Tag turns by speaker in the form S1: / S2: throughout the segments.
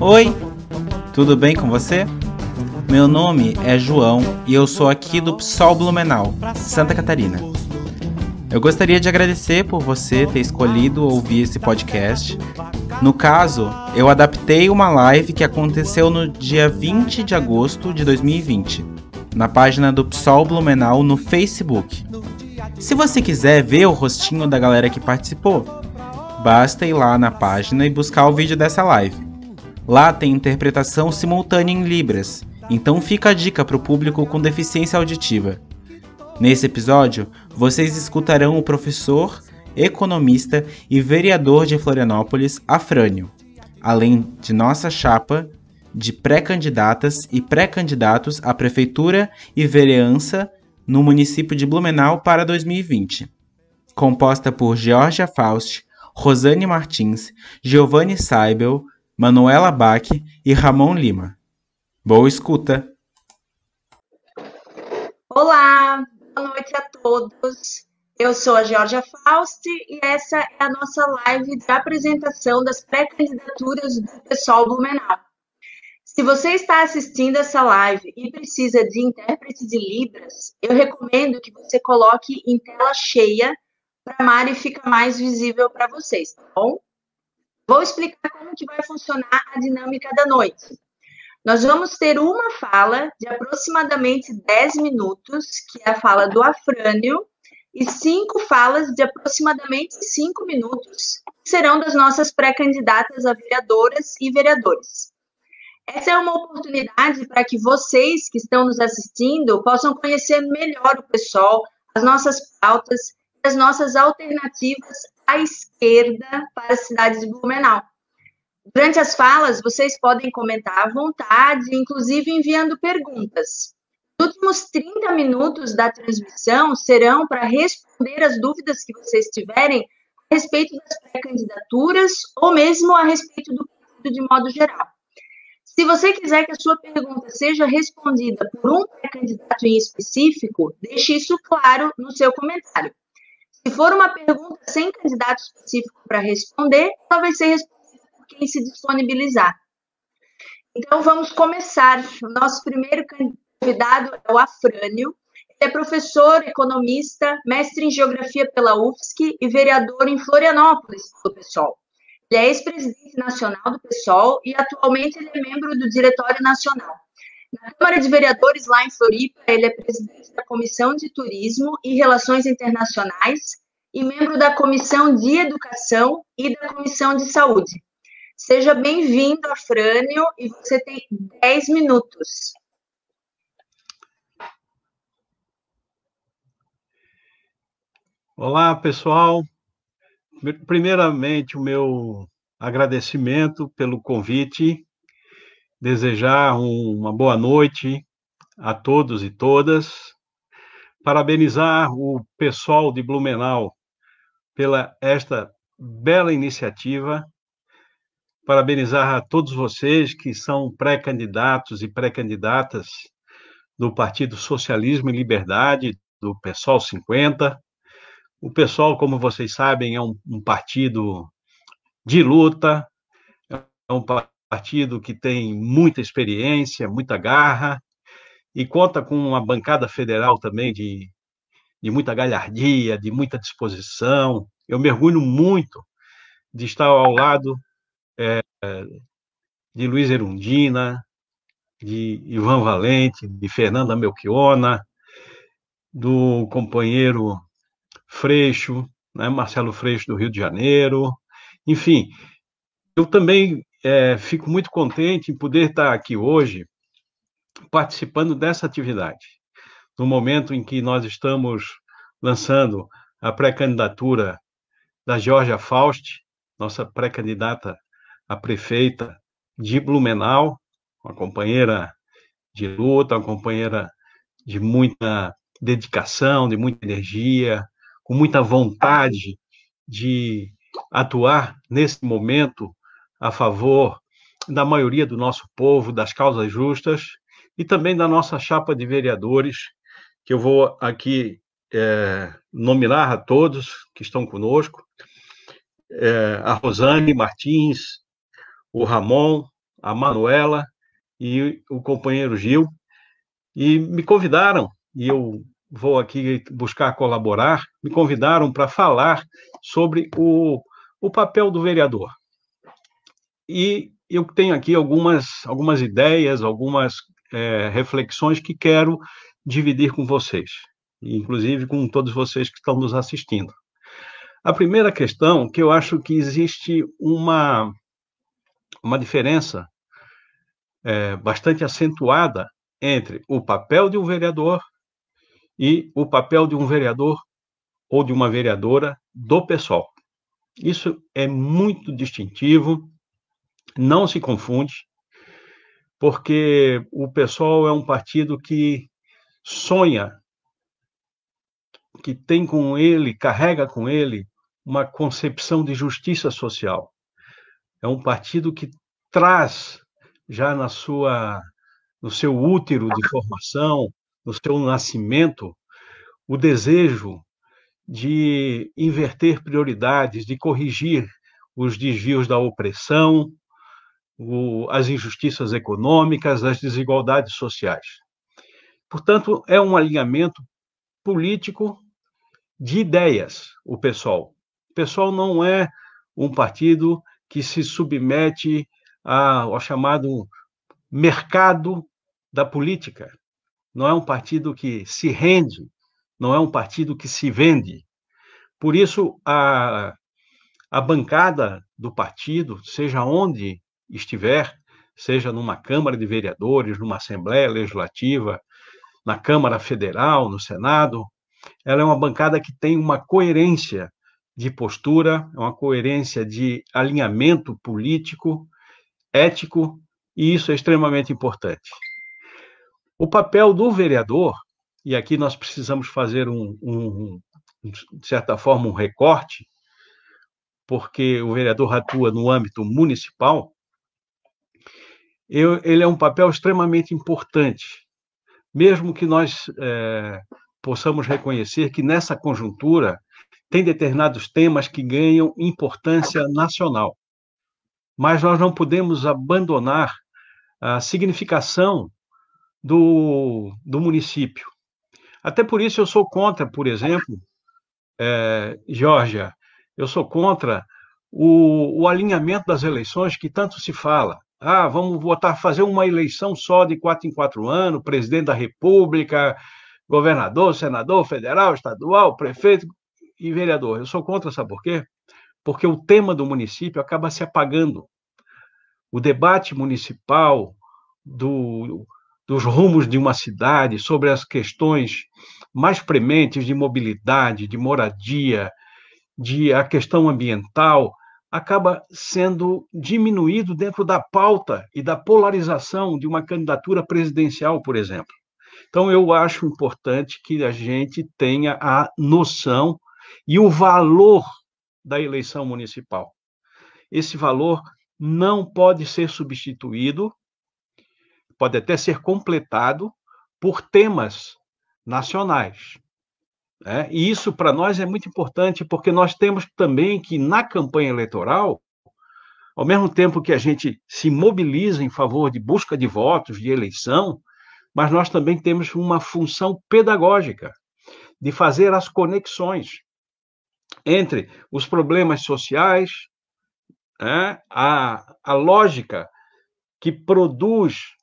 S1: Oi, tudo bem com você? Meu nome é João e eu sou aqui do PSOL Blumenau, Santa Catarina. Eu gostaria de agradecer por você ter escolhido ouvir esse podcast. No caso, eu adaptei uma live que aconteceu no dia 20 de agosto de 2020, na página do PSOL Blumenau no Facebook. Se você quiser ver o rostinho da galera que participou, basta ir lá na página e buscar o vídeo dessa live. Lá tem interpretação simultânea em Libras, então fica a dica para o público com deficiência auditiva. Nesse episódio, vocês escutarão o professor, economista e vereador de Florianópolis, Afrânio, além de nossa chapa de pré-candidatas e pré-candidatos à prefeitura e vereança no município de Blumenau para 2020. Composta por Georgia Faust, Rosane Martins, Giovanni Seibel, Manuela Bach e Ramon Lima. Boa escuta!
S2: Olá, boa noite a todos. Eu sou a Georgia Faust e essa é a nossa live de apresentação das pré-candidaturas do pessoal Blumenau. Se você está assistindo essa live e precisa de intérprete de Libras, eu recomendo que você coloque em tela cheia para a Mari ficar mais visível para vocês, tá bom? Vou explicar como que vai funcionar a dinâmica da noite. Nós vamos ter uma fala de aproximadamente 10 minutos, que é a fala do Afrânio, e cinco falas de aproximadamente 5 minutos, que serão das nossas pré-candidatas a vereadoras e vereadores. Essa é uma oportunidade para que vocês que estão nos assistindo possam conhecer melhor o pessoal, as nossas pautas, as nossas alternativas à esquerda para a cidade de Blumenau. Durante as falas, vocês podem comentar à vontade, inclusive enviando perguntas. Os últimos 30 minutos da transmissão serão para responder as dúvidas que vocês tiverem a respeito das pré-candidaturas ou mesmo a respeito do partido de modo geral. Se você quiser que a sua pergunta seja respondida por um pré-candidato em específico, deixe isso claro no seu comentário. Se for uma pergunta sem candidato específico para responder, ela vai ser respondida por quem se disponibilizar. Então, vamos começar. O nosso primeiro convidado é o Afrânio. Ele é professor, economista, mestre em geografia pela UFSC e vereador em Florianópolis, do PSOL. Ele é ex-presidente nacional do PSOL e atualmente ele é membro do Diretório Nacional. Na Câmara de Vereadores, lá em Floripa, ele é presidente da Comissão de Turismo e Relações Internacionais e membro da Comissão de Educação e da Comissão de Saúde. Seja bem-vindo, Afrânio, e você tem 10 minutos.
S3: Olá, pessoal. Primeiramente, o meu agradecimento pelo convite desejar uma boa noite a todos e todas, parabenizar o pessoal de Blumenau pela esta bela iniciativa, parabenizar a todos vocês que são pré-candidatos e pré-candidatas do Partido Socialismo e Liberdade, do PSOL 50. O PSOL, como vocês sabem, é um, um partido de luta, é um partido que tem muita experiência, muita garra, e conta com uma bancada federal também de, de muita galhardia, de muita disposição. Eu mergulho muito de estar ao lado é, de Luiz Erundina, de Ivan Valente, de Fernanda Melchiona, do companheiro Freixo, né, Marcelo Freixo do Rio de Janeiro, enfim, eu também é, fico muito contente em poder estar aqui hoje participando dessa atividade, no momento em que nós estamos lançando a pré-candidatura da Georgia Faust, nossa pré-candidata a prefeita de Blumenau, uma companheira de luta, uma companheira de muita dedicação, de muita energia, com muita vontade de atuar nesse momento a favor da maioria do nosso povo, das causas justas e também da nossa chapa de vereadores, que eu vou aqui é, nominar a todos que estão conosco, é, a Rosane Martins, o Ramon, a Manuela e o companheiro Gil, e me convidaram, e eu vou aqui buscar colaborar, me convidaram para falar sobre o, o papel do vereador. E eu tenho aqui algumas, algumas ideias, algumas é, reflexões que quero dividir com vocês, inclusive com todos vocês que estão nos assistindo. A primeira questão que eu acho que existe uma, uma diferença é, bastante acentuada entre o papel de um vereador e o papel de um vereador ou de uma vereadora do pessoal. Isso é muito distintivo, não se confunde, porque o pessoal é um partido que sonha, que tem com ele, carrega com ele uma concepção de justiça social. É um partido que traz já na sua no seu útero de formação, no seu nascimento, o desejo de inverter prioridades, de corrigir os desvios da opressão, o, as injustiças econômicas, as desigualdades sociais. Portanto, é um alinhamento político de ideias, o PSOL. O PSOL não é um partido que se submete ao chamado mercado da política. Não é um partido que se rende, não é um partido que se vende. Por isso, a, a bancada do partido, seja onde estiver, seja numa Câmara de Vereadores, numa Assembleia Legislativa, na Câmara Federal, no Senado, ela é uma bancada que tem uma coerência de postura, uma coerência de alinhamento político, ético, e isso é extremamente importante. O papel do vereador, e aqui nós precisamos fazer um, um, de certa forma, um recorte, porque o vereador atua no âmbito municipal, eu, ele é um papel extremamente importante, mesmo que nós é, possamos reconhecer que nessa conjuntura tem determinados temas que ganham importância nacional. Mas nós não podemos abandonar a significação do, do município. Até por isso eu sou contra, por exemplo, é, Georgia, eu sou contra o, o, alinhamento das eleições que tanto se fala. Ah, vamos votar, fazer uma eleição só de quatro em quatro anos, presidente da República, governador, senador, federal, estadual, prefeito e vereador. Eu sou contra, sabe por quê? Porque o tema do município acaba se apagando. O debate municipal do, dos rumos de uma cidade, sobre as questões mais prementes de mobilidade, de moradia, de a questão ambiental, acaba sendo diminuído dentro da pauta e da polarização de uma candidatura presidencial, por exemplo. Então, eu acho importante que a gente tenha a noção e o valor da eleição municipal. Esse valor não pode ser substituído pode até ser completado por temas nacionais. Né? E isso, para nós, é muito importante, porque nós temos também que, na campanha eleitoral, ao mesmo tempo que a gente se mobiliza em favor de busca de votos, de eleição, mas nós também temos uma função pedagógica de fazer as conexões entre os problemas sociais, né, a, a lógica que produz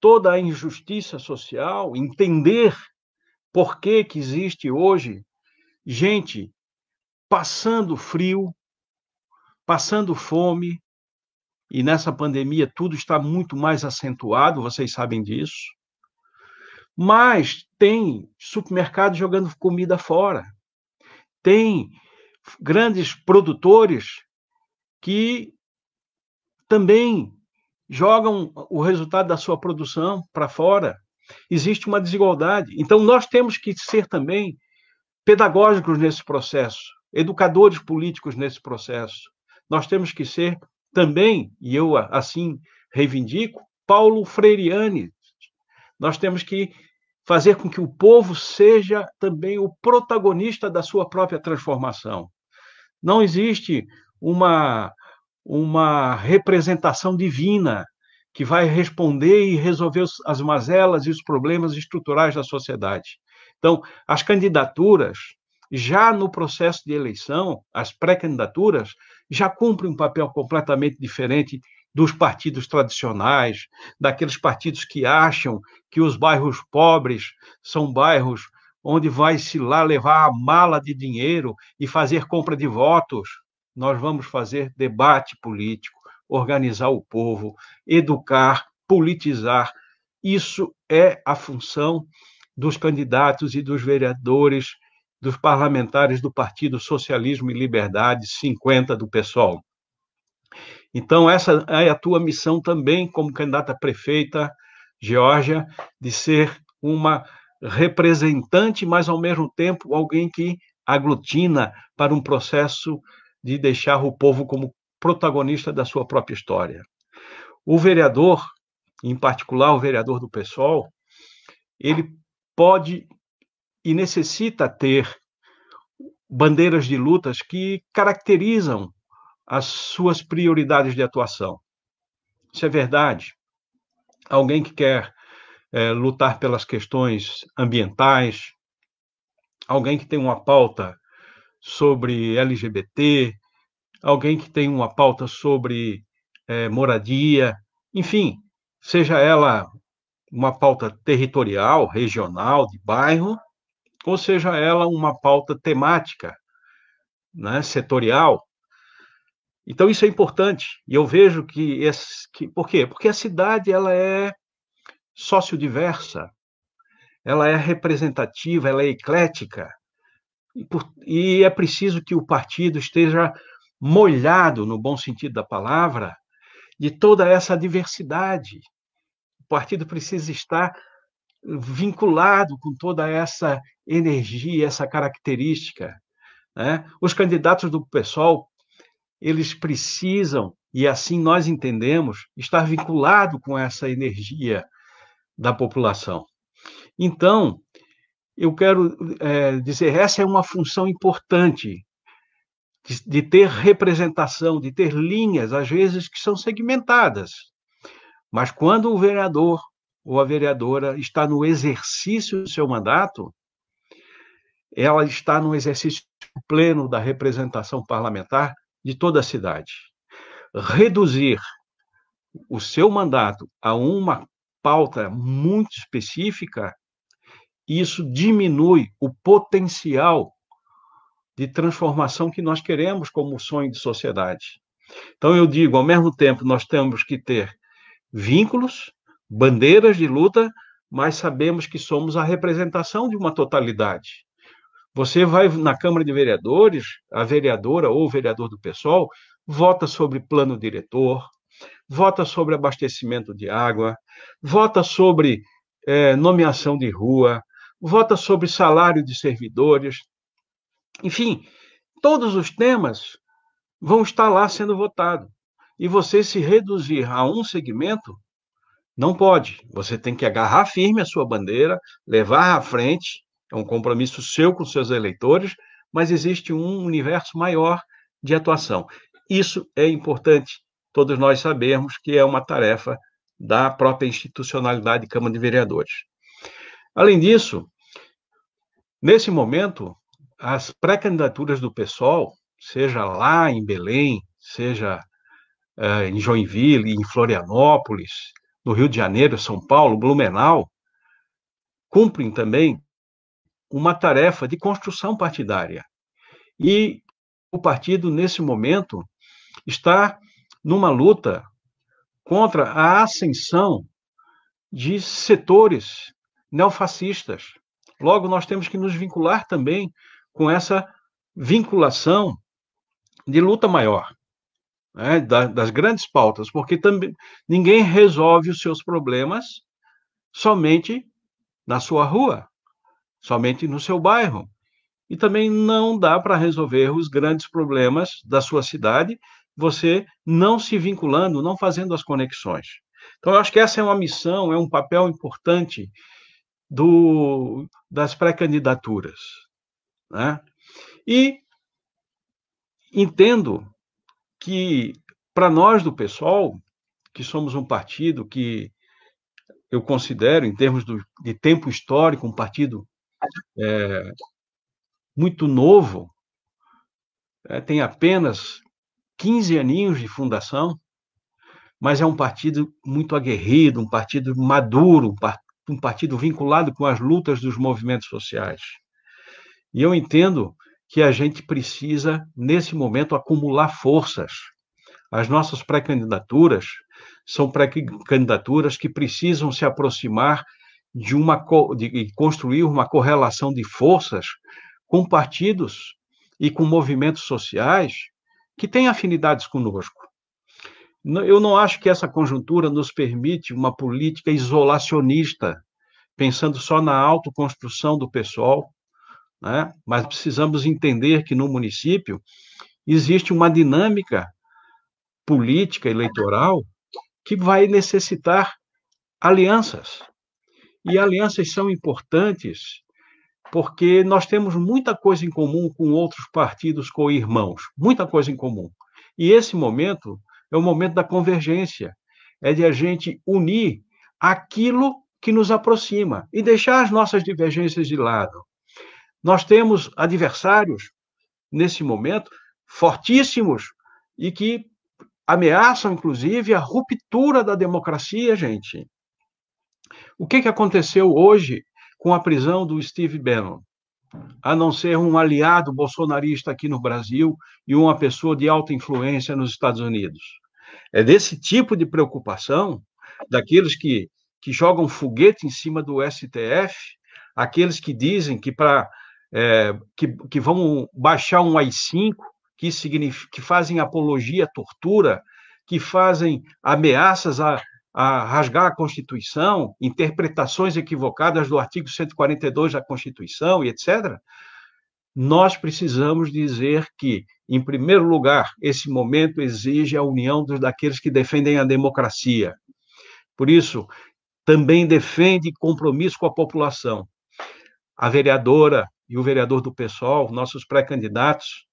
S3: toda a injustiça social, entender por que, que existe hoje gente passando frio, passando fome, e nessa pandemia tudo está muito mais acentuado, vocês sabem disso. Mas tem supermercado jogando comida fora. Tem grandes produtores que também jogam o resultado da sua produção para fora. Existe uma desigualdade. Então, nós temos que ser também pedagógicos nesse processo, educadores políticos nesse processo. Nós temos que ser também, e eu assim reivindico, Paulo Freireane. Nós temos que fazer com que o povo seja também o protagonista da sua própria transformação. Não existe uma uma representação divina. Que vai responder e resolver as mazelas e os problemas estruturais da sociedade. Então, as candidaturas, já no processo de eleição, as pré-candidaturas, já cumprem um papel completamente diferente dos partidos tradicionais, daqueles partidos que acham que os bairros pobres são bairros onde vai se lá levar a mala de dinheiro e fazer compra de votos. Nós vamos fazer debate político, organizar o povo, educar, politizar. Isso é a função dos candidatos e dos vereadores, dos parlamentares do Partido Socialismo e Liberdade 50 do PSOL. Então, essa é a tua missão também, como candidata prefeita, Geórgia, de ser uma representante, mas ao mesmo tempo alguém que aglutina para um processo de deixar o povo como protagonista da sua própria história. O vereador, em particular o vereador do PSOL, ele pode e necessita ter bandeiras de lutas que caracterizam as suas prioridades de atuação. Isso é verdade. Alguém que quer é, lutar pelas questões ambientais, alguém que tem uma pauta sobre LGBT, alguém que tem uma pauta sobre é, moradia, enfim, seja ela uma pauta territorial, regional, de bairro, ou seja ela uma pauta temática, né, setorial. Então isso é importante. E eu vejo que, esse, que por quê? Porque a cidade ela é sociodiversa, ela é representativa, ela é eclética. E, por, e é preciso que o partido esteja molhado, no bom sentido da palavra, de toda essa diversidade. O partido precisa estar vinculado com toda essa energia, essa característica. Né? Os candidatos do PSOL, eles precisam, e assim nós entendemos, estar vinculado com essa energia da população. Então, eu quero é, dizer, essa é uma função importante de, de ter representação, de ter linhas, às vezes, que são segmentadas. Mas quando o vereador ou a vereadora está no exercício do seu mandato, ela está no exercício pleno da representação parlamentar de toda a cidade. Reduzir o seu mandato a uma pauta muito específica, isso diminui o potencial de transformação que nós queremos como sonho de sociedade. Então, eu digo, ao mesmo tempo, nós temos que ter vínculos, bandeiras de luta, mas sabemos que somos a representação de uma totalidade. Você vai na Câmara de Vereadores, a vereadora ou o vereador do PSOL vota sobre plano diretor, vota sobre abastecimento de água, vota sobre é, nomeação de rua, vota sobre salário de servidores, enfim, todos os temas vão estar lá sendo votados. E você se reduzir a um segmento, não pode. Você tem que agarrar firme a sua bandeira, levar à frente, é um compromisso seu com seus eleitores, mas existe um universo maior de atuação. Isso é importante, todos nós sabemos que é uma tarefa da própria institucionalidade de Câmara de Vereadores. Além disso, nesse momento, as pré-candidaturas do PSOL, seja lá em Belém, seja uh, em Joinville, em Florianópolis, no Rio de Janeiro, São Paulo, Blumenau, cumprem também uma tarefa de construção partidária. E o partido, nesse momento, está numa luta contra a ascensão de setores neofascistas. Logo, nós temos que nos vincular também com essa vinculação de luta maior, né, das grandes pautas, porque também ninguém resolve os seus problemas somente na sua rua, somente no seu bairro. E também não dá para resolver os grandes problemas da sua cidade você não se vinculando, não fazendo as conexões. Então, eu acho que essa é uma missão, é um papel importante do, das pré-candidaturas. Né? E entendo que, para nós do pessoal, que somos um partido que eu considero, em termos do, de tempo histórico, um partido é, muito novo, é, tem apenas 15 aninhos de fundação, mas é um partido muito aguerrido, um partido maduro, um partido vinculado com as lutas dos movimentos sociais. E eu entendo que a gente precisa, nesse momento, acumular forças. As nossas pré-candidaturas são pré-candidaturas que precisam se aproximar de uma de construir uma correlação de forças com partidos e com movimentos sociais que têm afinidades conosco. Eu não acho que essa conjuntura nos permite uma política isolacionista, pensando só na autoconstrução do pessoal, né? mas precisamos entender que no município existe uma dinâmica política eleitoral que vai necessitar alianças. E alianças são importantes porque nós temos muita coisa em comum com outros partidos co-irmãos, muita coisa em comum. E esse momento é o momento da convergência, é de a gente unir aquilo que nos aproxima e deixar as nossas divergências de lado. Nós temos adversários, nesse momento, fortíssimos e que ameaçam, inclusive, a ruptura da democracia, gente. O que, que aconteceu hoje com a prisão do Steve Bannon? A não ser um aliado bolsonarista aqui no Brasil e uma pessoa de alta influência nos Estados Unidos. É desse tipo de preocupação daqueles que, que jogam foguete em cima do STF, aqueles que dizem que para é, que, que vão baixar um AI-5, que, que fazem apologia à tortura, que fazem ameaças a, a rasgar a Constituição, interpretações equivocadas do artigo 142 da Constituição e etc., nós precisamos dizer que, em primeiro lugar, esse momento exige a união dos, daqueles que defendem a democracia. Por isso, também defende compromisso com a população. A vereadora e o vereador do PSOL, nossos pré-candidatos,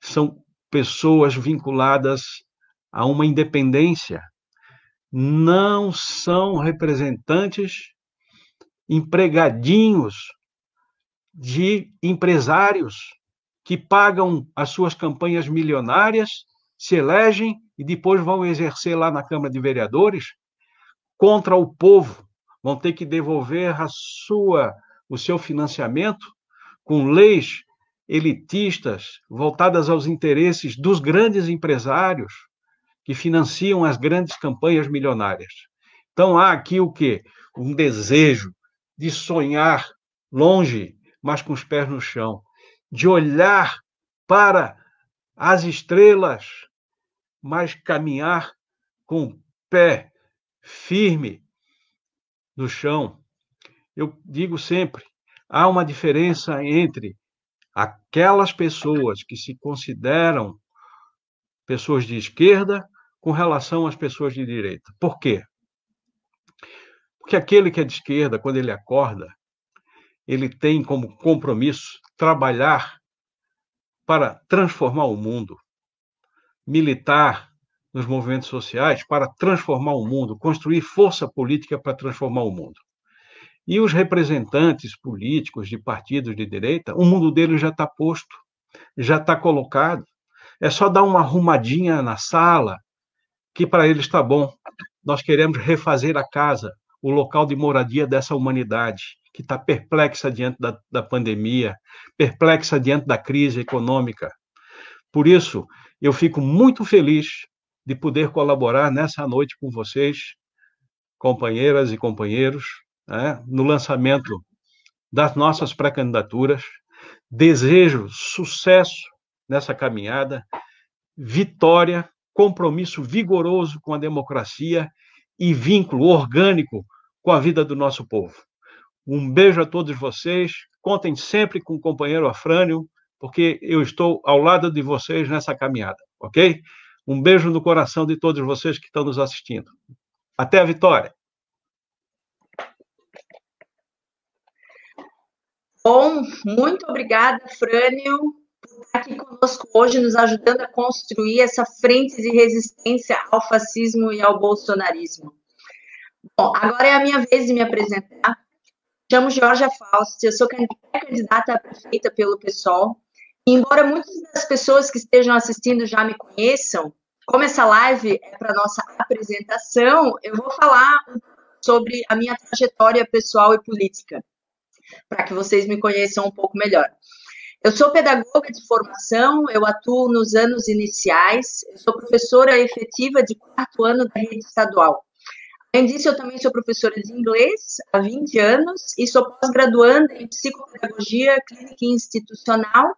S3: são pessoas vinculadas a uma independência, não são representantes empregadinhos de empresários que pagam as suas campanhas milionárias, se elegem e depois vão exercer lá na Câmara de Vereadores contra o povo, vão ter que devolver a sua o seu financiamento com leis elitistas voltadas aos interesses dos grandes empresários que financiam as grandes campanhas milionárias. Então há aqui o quê? Um desejo de sonhar longe, mas com os pés no chão, de olhar para as estrelas, mas caminhar com o pé firme no chão, eu digo sempre, há uma diferença entre aquelas pessoas que se consideram pessoas de esquerda com relação às pessoas de direita. Por quê? Porque aquele que é de esquerda, quando ele acorda, ele tem como compromisso trabalhar para transformar o mundo, militar nos movimentos sociais para transformar o mundo, construir força política para transformar o mundo. E os representantes políticos de partidos de direita, o mundo deles já está posto, já está colocado. É só dar uma arrumadinha na sala, que para eles está bom. Nós queremos refazer a casa, o local de moradia dessa humanidade, que está perplexa diante da, da pandemia, perplexa diante da crise econômica. Por isso, eu fico muito feliz de poder colaborar nessa noite com vocês, companheiras e companheiros, né, no lançamento das nossas pré-candidaturas. Desejo sucesso nessa caminhada, vitória, compromisso vigoroso com a democracia e vínculo orgânico com a vida do nosso povo. Um beijo a todos vocês. Contem sempre com o companheiro Afrânio, porque eu estou ao lado de vocês nessa caminhada, ok? Um beijo no coração de todos vocês que estão nos assistindo. Até a vitória!
S2: Bom, muito obrigada, Frânio, por aqui conosco hoje, nos ajudando a construir essa frente de resistência ao fascismo e ao bolsonarismo. Bom, agora é a minha vez de me apresentar. Chamo Georgia Fausto, eu sou candidata a prefeita pelo PSOL. E embora muitas das pessoas que estejam assistindo já me conheçam, como essa live é para nossa apresentação, eu vou falar sobre a minha trajetória pessoal e política, para que vocês me conheçam um pouco melhor. Eu sou pedagoga de formação, eu atuo nos anos iniciais, eu sou professora efetiva de quarto ano da rede estadual. Além disso, eu também sou professora de inglês há 20 anos e sou pós-graduanda em psicopedagogia clínica e institucional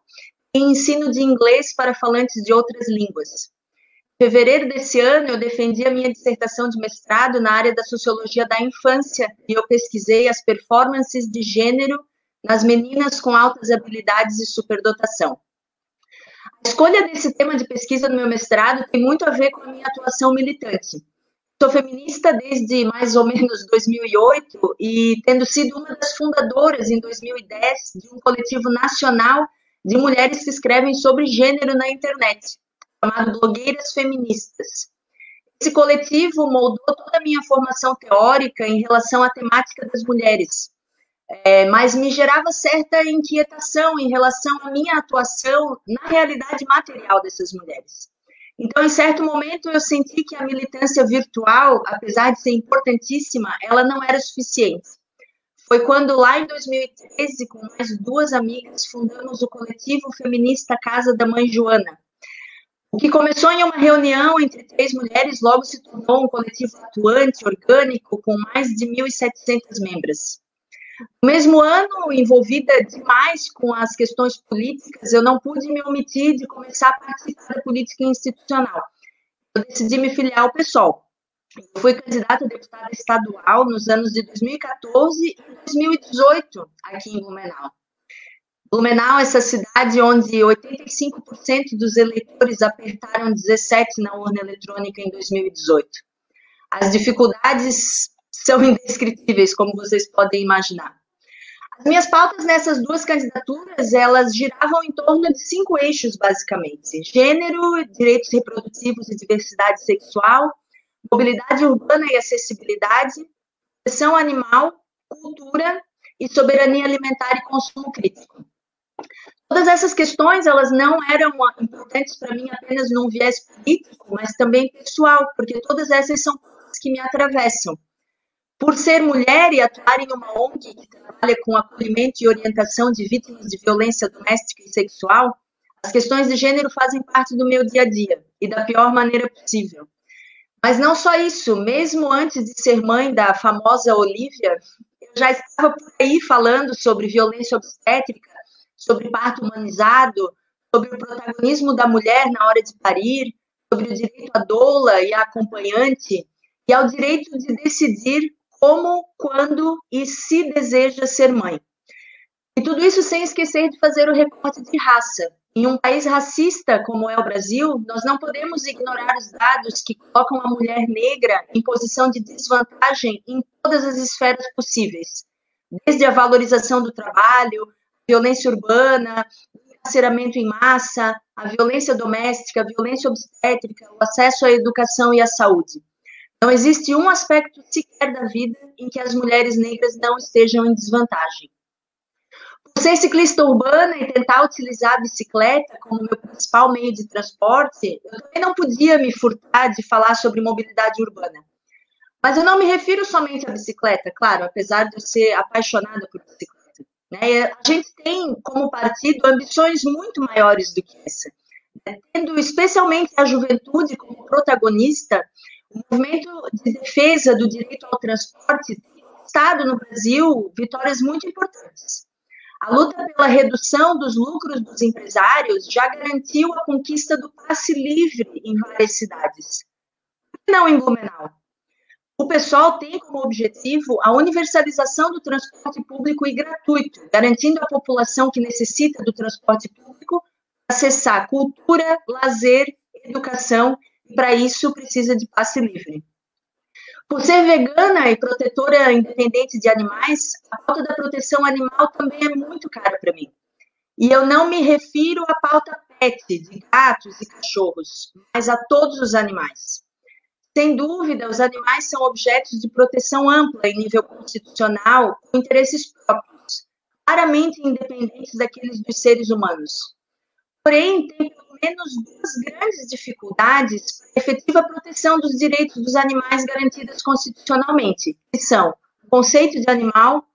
S2: e ensino de inglês para falantes de outras línguas. Fevereiro desse ano, eu defendi a minha dissertação de mestrado na área da sociologia da infância e eu pesquisei as performances de gênero nas meninas com altas habilidades e superdotação. A escolha desse tema de pesquisa no meu mestrado tem muito a ver com a minha atuação militante. Sou feminista desde mais ou menos 2008 e tendo sido uma das fundadoras em 2010 de um coletivo nacional de mulheres que escrevem sobre gênero na internet, chamado Blogueiras Feministas. Esse coletivo moldou toda a minha formação teórica em relação à temática das mulheres, é, mas me gerava certa inquietação em relação à minha atuação na realidade material dessas mulheres. Então, em certo momento, eu senti que a militância virtual, apesar de ser importantíssima, ela não era suficiente. Foi quando, lá em 2013, com mais duas amigas, fundamos o coletivo feminista Casa da Mãe Joana. O que começou em uma reunião entre três mulheres logo se tornou um coletivo atuante, orgânico, com mais de 1.700 membros. No mesmo ano, envolvida demais com as questões políticas, eu não pude me omitir de começar a participar da política institucional. Eu decidi me filiar ao PSOL. Eu fui candidata a deputada estadual nos anos de 2014 e 2018 aqui em Blumenau. Blumenau, essa cidade onde 85% dos eleitores apertaram 17 na urna eletrônica em 2018. As dificuldades são indescritíveis, como vocês podem imaginar. As minhas pautas nessas duas candidaturas, elas giravam em torno de cinco eixos, basicamente. Gênero, direitos reprodutivos e diversidade sexual, mobilidade urbana e acessibilidade, proteção animal, cultura e soberania alimentar e consumo crítico. Todas essas questões, elas não eram importantes para mim apenas num viés político, mas também pessoal, porque todas essas são coisas que me atravessam. Por ser mulher e atuar em uma ONG que trabalha com acolhimento e orientação de vítimas de violência doméstica e sexual, as questões de gênero fazem parte do meu dia a dia e da pior maneira possível. Mas não só isso, mesmo antes de ser mãe da famosa Olivia, eu já estava por aí falando sobre violência obstétrica, sobre parto humanizado, sobre o protagonismo da mulher na hora de parir, sobre o direito à doula e à acompanhante, e ao direito de decidir como, quando e se deseja ser mãe. E tudo isso sem esquecer de fazer o recorte de raça. Em um país racista como é o Brasil, nós não podemos ignorar os dados que colocam a mulher negra em posição de desvantagem em todas as esferas possíveis, desde a valorização do trabalho, violência urbana, encarceramento em massa, a violência doméstica, a violência obstétrica, o acesso à educação e à saúde. Não existe um aspecto sequer da vida em que as mulheres negras não estejam em desvantagem. Por ser ciclista urbana e tentar utilizar a bicicleta como meu principal meio de transporte, eu também não podia me furtar de falar sobre mobilidade urbana. Mas eu não me refiro somente à bicicleta, claro, apesar de eu ser apaixonada por bicicleta. Né? A gente tem, como partido, ambições muito maiores do que essa. Né? Tendo especialmente a juventude como protagonista, o movimento de defesa do direito ao transporte tem conquistado no Brasil vitórias muito importantes. A luta pela redução dos lucros dos empresários já garantiu a conquista do passe livre em várias cidades. Não em Blumenau. O pessoal tem como objetivo a universalização do transporte público e gratuito, garantindo à população que necessita do transporte público acessar cultura, lazer, educação e para isso precisa de passe livre. Por ser vegana e protetora independente de animais, a pauta da proteção animal também é muito cara para mim. E eu não me refiro à pauta pet, de gatos e cachorros, mas a todos os animais. Sem dúvida, os animais são objetos de proteção ampla em nível constitucional, com interesses próprios, claramente independentes daqueles dos seres humanos. Porém, tem pelo menos duas grandes dificuldades para a efetiva proteção dos direitos dos animais garantidas constitucionalmente, que são o conceito de animal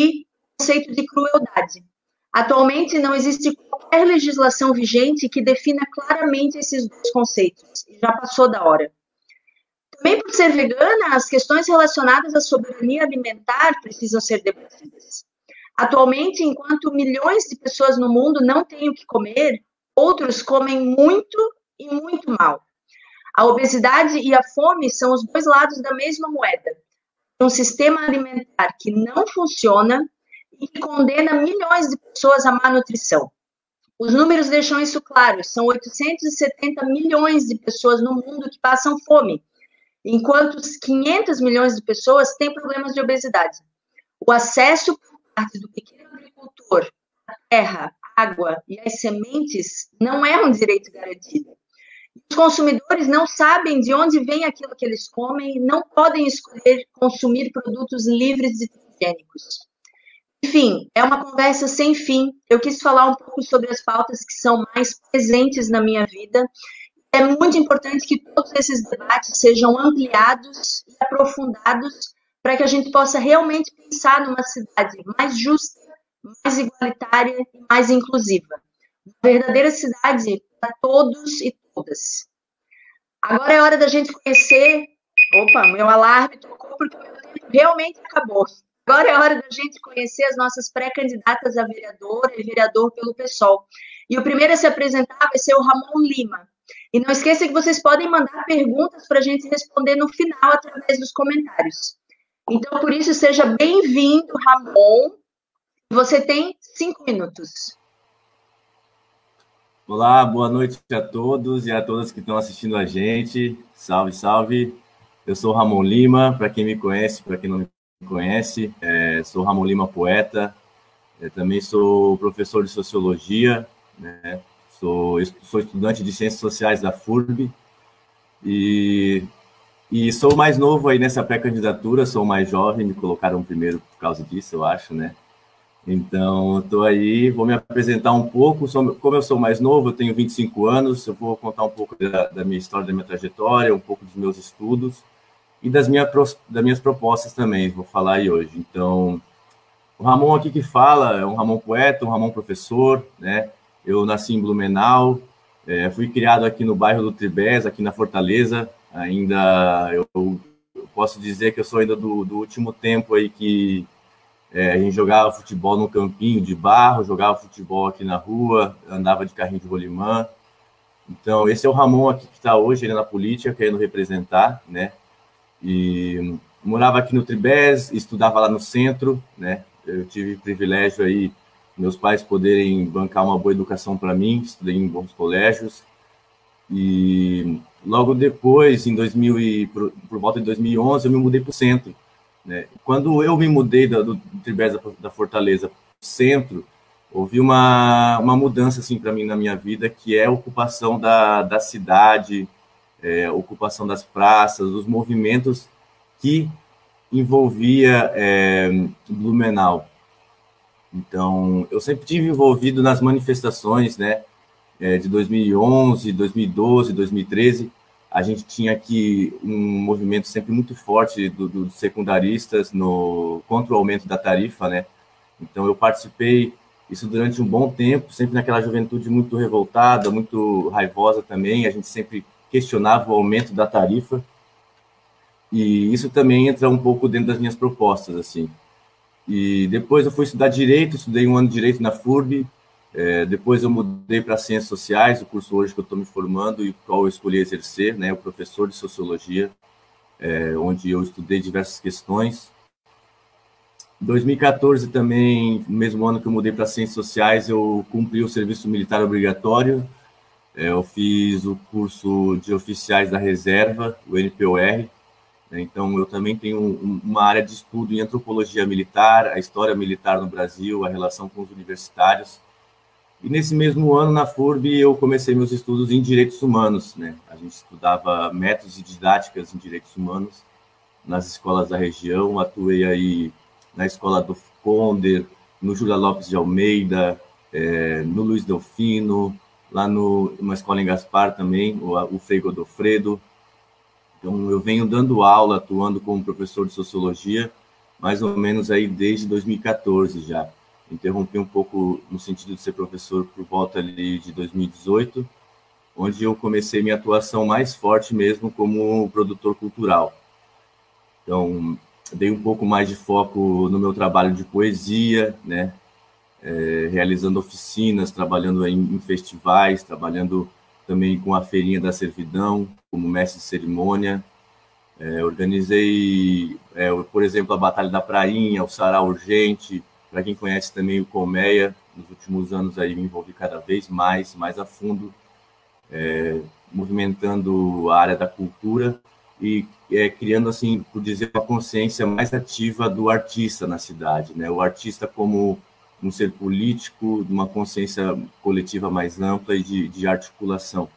S2: e o conceito de crueldade. Atualmente, não existe qualquer legislação vigente que defina claramente esses dois conceitos, já passou da hora. Também por ser vegana, as questões relacionadas à soberania alimentar precisam ser debatidas. Atualmente, enquanto milhões de pessoas no mundo não têm o que comer, outros comem muito e muito mal. A obesidade e a fome são os dois lados da mesma moeda. Um sistema alimentar que não funciona e que condena milhões de pessoas à má nutrição. Os números deixam isso claro: são 870 milhões de pessoas no mundo que passam fome, enquanto 500 milhões de pessoas têm problemas de obesidade. O acesso por parte do pequeno agricultor à terra, água e às sementes não é um direito garantido. Os consumidores não sabem de onde vem aquilo que eles comem, não podem escolher consumir produtos livres de transgênicos. Enfim, é uma conversa sem fim. Eu quis falar um pouco sobre as pautas que são mais presentes na minha vida é muito importante que todos esses debates sejam ampliados e aprofundados para que a gente possa realmente pensar numa cidade mais justa, mais igualitária e mais inclusiva. Uma verdadeira cidade para todos e todas. Agora é hora da gente conhecer. Opa, meu alarme tocou porque o meu realmente acabou. Agora é hora da gente conhecer as nossas pré-candidatas a vereadora e vereador pelo PSOL. E o primeiro a se apresentar vai ser o Ramon Lima. E não esqueça que vocês podem mandar perguntas para a gente responder no final através dos comentários. Então, por isso, seja bem-vindo, Ramon. Você tem cinco minutos.
S4: Olá, boa noite a todos e a todas que estão assistindo a gente. Salve, salve. Eu sou Ramon Lima, para quem me conhece, para quem não me conhece, é, sou Ramon Lima, poeta. Eu também sou professor de sociologia, né? Sou, sou estudante de Ciências Sociais da FURB e, e sou mais novo aí nessa pré-candidatura, sou mais jovem, me colocaram primeiro por causa disso, eu acho, né? Então, estou aí, vou me apresentar um pouco. Como eu sou mais novo, eu tenho 25 anos, eu vou contar um pouco da, da minha história, da minha trajetória, um pouco dos meus estudos e das, minha, das minhas propostas também, vou falar aí hoje. Então, o Ramon aqui que fala é um Ramon poeta, um Ramon professor, né? Eu nasci em Blumenau, é, fui criado aqui no bairro do Tribés, aqui na Fortaleza. Ainda eu, eu posso dizer que eu sou ainda do, do último tempo aí que é, a gente jogava futebol no campinho de barro, jogava futebol aqui na rua, andava de carrinho de rolimã. Então, esse é o Ramon aqui que está hoje ele na política, querendo representar, né? E morava aqui no Tribés, estudava lá no centro, né? Eu tive privilégio aí meus pais poderem bancar uma boa educação para mim, estudei em bons colégios. E logo depois, em 2000 e, por, por volta de 2011, eu me mudei para o centro. Né? Quando eu me mudei da, do Tribés da, Fortaleza para o centro, houve uma, uma mudança assim para mim na minha vida, que é a ocupação da, da cidade, é, ocupação das praças, os movimentos que envolvia é, Blumenau. Então, eu sempre tive envolvido nas manifestações, né, é, de 2011, 2012, 2013. A gente tinha aqui um movimento sempre muito forte dos do secundaristas no contra o aumento da tarifa, né? Então, eu participei isso durante um bom tempo, sempre naquela juventude muito revoltada, muito raivosa também. A gente sempre questionava o aumento da tarifa. E isso também entra um pouco dentro das minhas propostas, assim. E depois eu fui estudar Direito, estudei um ano de Direito na FURB, é, depois eu mudei para Ciências Sociais, o curso hoje que eu estou me formando e qual eu escolhi exercer, né, o professor de Sociologia, é, onde eu estudei diversas questões. Em 2014 também, no mesmo ano que eu mudei para Ciências Sociais, eu cumpri o serviço militar obrigatório, é, eu fiz o curso de oficiais da reserva, o NPOR? Então, eu também tenho uma área de estudo em antropologia militar, a história militar no Brasil, a relação com os universitários. E nesse mesmo ano, na FURB, eu comecei meus estudos em direitos humanos. Né? A gente estudava métodos e didáticas em direitos humanos nas escolas da região. Atuei aí na escola do Conde, no Júlia Lopes de Almeida, é, no Luiz Delfino, lá no escola em Gaspar também, o, o Frei Godofredo. Então, eu venho dando aula, atuando como professor de sociologia, mais ou menos aí desde 2014 já interrompi um pouco no sentido de ser professor por volta ali de 2018, onde eu comecei minha atuação mais forte mesmo como produtor cultural. Então, dei um pouco mais de foco no meu trabalho de poesia, né? É, realizando oficinas, trabalhando em, em, festivais, trabalhando também com a Feirinha da Servidão, como mestre de cerimônia. É, organizei, é, por exemplo, a Batalha da Prainha, o Sarau Urgente, para quem conhece também o Colmeia, nos últimos anos aí me envolvi cada vez mais, mais a fundo, é, movimentando a área da cultura e é, criando, assim, por dizer, uma consciência mais ativa do artista na cidade, né? O artista como um ser político, de uma consciência coletiva mais ampla e de, de articulação.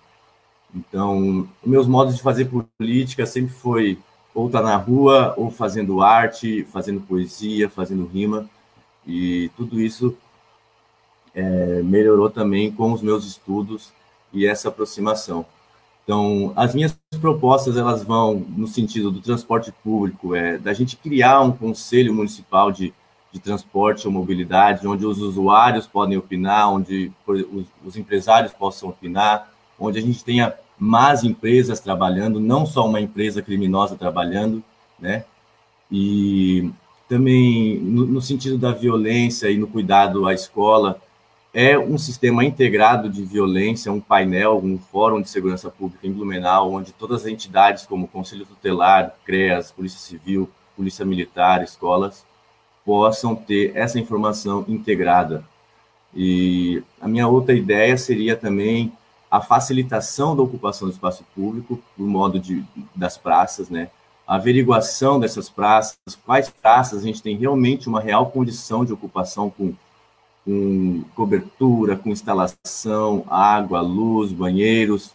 S4: Então, meus modos de fazer política sempre foi ou estar tá na rua, ou fazendo arte, fazendo poesia, fazendo rima, e tudo isso é, melhorou também com os meus estudos e essa aproximação. Então, as minhas propostas elas vão no sentido do transporte público, é da gente criar um conselho municipal de, de transporte ou mobilidade, onde os usuários podem opinar, onde os, os empresários possam opinar, onde a gente tenha mais empresas trabalhando, não só uma empresa criminosa trabalhando, né? E também no, no, sentido da violência e no cuidado à escola, é um sistema integrado de violência, um painel, um fórum de segurança pública em Blumenau, onde todas as entidades como Conselho Tutelar, CREAS, Polícia Civil, Polícia Militar, escolas, possam ter essa informação integrada. E a minha outra ideia seria também a facilitação da ocupação do espaço público, por modo de, das praças, né? averiguação dessas praças, quais praças a gente tem realmente uma real condição de ocupação com, com cobertura, com instalação, água, luz, banheiros,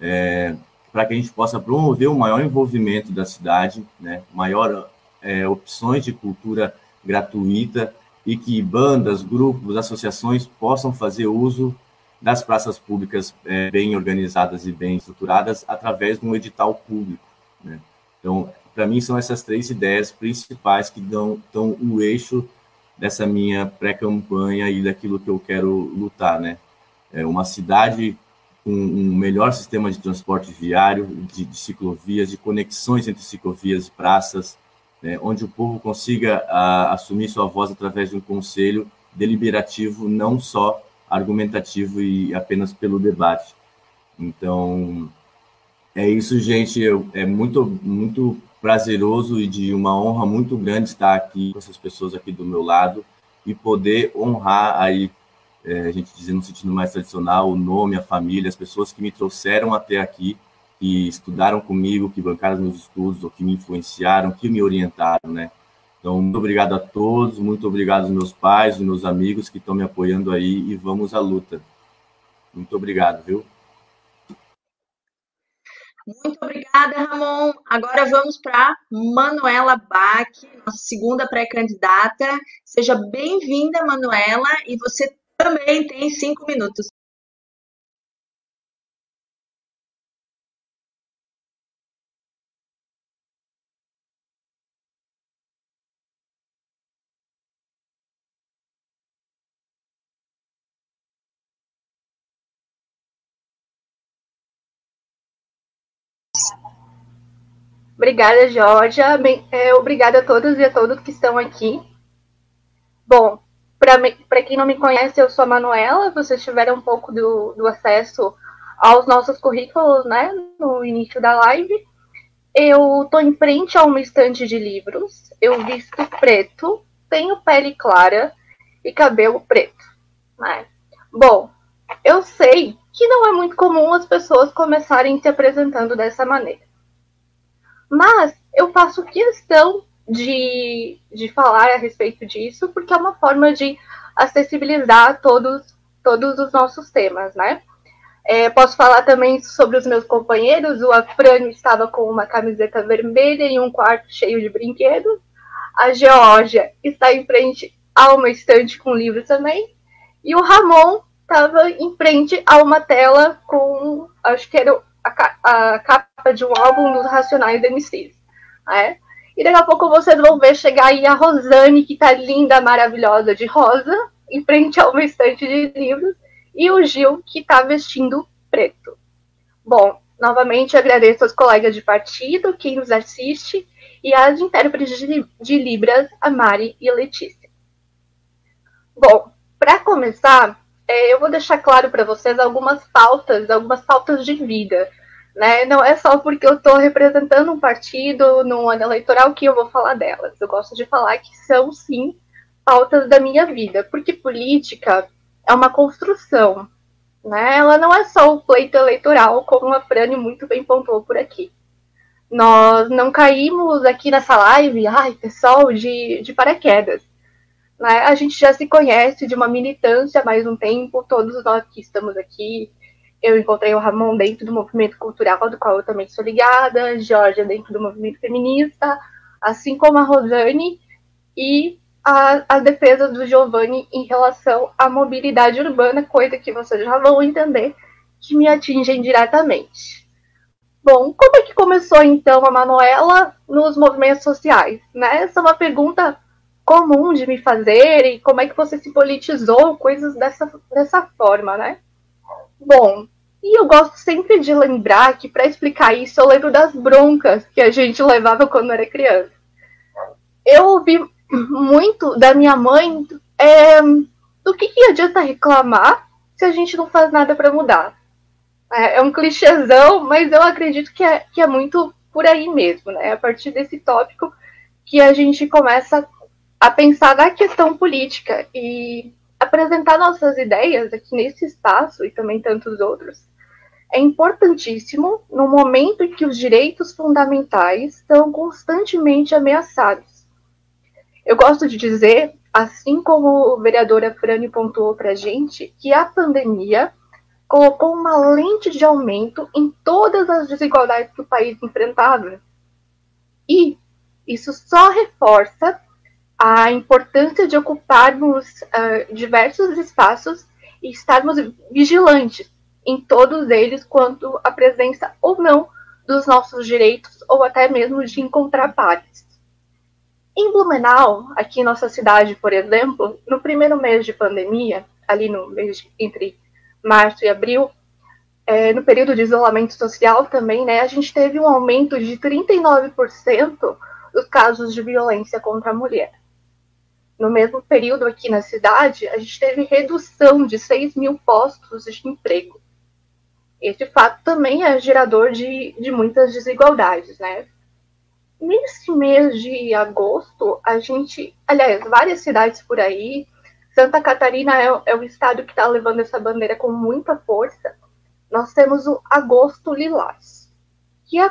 S4: é, para que a gente possa promover um maior envolvimento da cidade, né, maior é, opções de cultura gratuita e que bandas, grupos, associações possam fazer uso das praças públicas é, bem organizadas e bem estruturadas através de um edital público. Né? Então, para mim, são essas três ideias principais que dão, dão o eixo dessa minha pré-campanha e daquilo que eu quero lutar, né? É uma cidade com um melhor sistema de transporte viário, de, de ciclovias, de conexões entre ciclovias e praças, né? onde o povo consiga a, assumir sua voz através de um conselho deliberativo, não só argumentativo e apenas pelo debate. Então, é isso, gente. É muito, muito prazeroso e de uma honra muito grande estar aqui com essas pessoas aqui do meu lado e poder honrar aí, é, a gente dizendo no sentido mais tradicional, o nome, a família, as pessoas que me trouxeram até aqui, que estudaram comigo, que bancaram meus estudos, ou que me influenciaram, que me orientaram, né? Então, muito obrigado a todos, muito obrigado aos meus pais, aos meus amigos que estão me apoiando aí e vamos à luta. Muito obrigado, viu?
S2: Muito obrigada, Ramon. Agora vamos para Manuela Bach, nossa segunda pré-candidata. Seja bem-vinda, Manuela, e você também tem cinco minutos.
S5: Obrigada, Georgia. Bem, é, obrigada a todas e a todos que estão aqui. Bom, para quem não me conhece, eu sou a Manuela. Vocês tiveram um pouco do, do acesso aos nossos currículos, né, no início da live. Eu estou em frente a uma estante de livros. Eu visto preto, tenho pele clara e cabelo preto. Né? Bom, eu sei que não é muito comum as pessoas começarem se apresentando dessa maneira. Mas eu faço questão de, de falar a respeito disso, porque é uma forma de acessibilizar todos, todos os nossos temas, né? É, posso falar também sobre os meus companheiros. O Afrânio estava com uma camiseta vermelha e um quarto cheio de brinquedos. A Geórgia está em frente a uma estante com livros também. E o Ramon estava em frente a uma tela com, acho que era a, a capa de um álbum dos Racionais MCs. Né? E daqui a pouco vocês vão ver chegar aí a Rosane, que está linda, maravilhosa de rosa, em frente a uma estante de livros e o Gil, que está vestindo preto. Bom, novamente agradeço aos colegas de partido, quem nos assiste, e às intérpretes de, de Libras, a Mari e a Letícia. Bom, para começar, é, eu vou deixar claro para vocês algumas pautas, algumas pautas de vida. Né? Não é só porque eu estou representando um partido no ano eleitoral que eu vou falar delas. Eu gosto de falar que são, sim, pautas da minha vida, porque política é uma construção, né? Ela não é só o pleito eleitoral, como a Frane muito bem pontuou por aqui. Nós não caímos aqui nessa live, ai, pessoal, de, de paraquedas. Né? A gente já se conhece de uma militância há mais um tempo, todos nós que estamos aqui. Eu encontrei o Ramon dentro do movimento cultural, do qual eu também sou ligada, Georgia dentro do movimento feminista, assim como a Rosane, e a, a defesa do Giovanni em relação à mobilidade urbana, coisa que vocês já vão entender que me atingem diretamente. Bom, como é que começou então a Manuela nos movimentos sociais? Né? Essa é uma pergunta comum de me fazer e como é que você se politizou, coisas dessa, dessa forma, né? Bom, e eu gosto sempre de lembrar que para explicar isso eu lembro das broncas que a gente levava quando era criança. Eu ouvi muito da minha mãe é do que, que adianta reclamar se a gente não faz nada para mudar. É, é, um clichêzão, mas eu acredito que é, que é muito por aí mesmo, né? A partir desse tópico que a gente começa a pensar na questão política e apresentar nossas ideias aqui nesse espaço e também tantos outros. É importantíssimo no momento em que os direitos fundamentais estão constantemente ameaçados eu gosto de dizer, assim como o vereador Afrani pontuou para a gente, que a pandemia colocou uma lente de aumento em todas as desigualdades que o país enfrentava. E isso só reforça a importância de ocuparmos uh, diversos espaços e estarmos vigilantes em todos eles quanto à presença ou não dos nossos direitos ou até mesmo de encontrar pares. Em Blumenau, aqui em nossa cidade, por exemplo, no primeiro mês de pandemia, ali no mês de, entre março e abril, é, no período de isolamento social também, né, a gente teve um aumento de 39% dos casos de violência contra a mulher. No mesmo período aqui na cidade, a gente teve redução de 6 mil postos de emprego. Esse fato também é gerador de, de muitas desigualdades, né? nesse mês de agosto, a gente, aliás, várias cidades por aí, Santa Catarina é, é o estado que está levando essa bandeira com muita força. Nós temos o Agosto Lilás, que é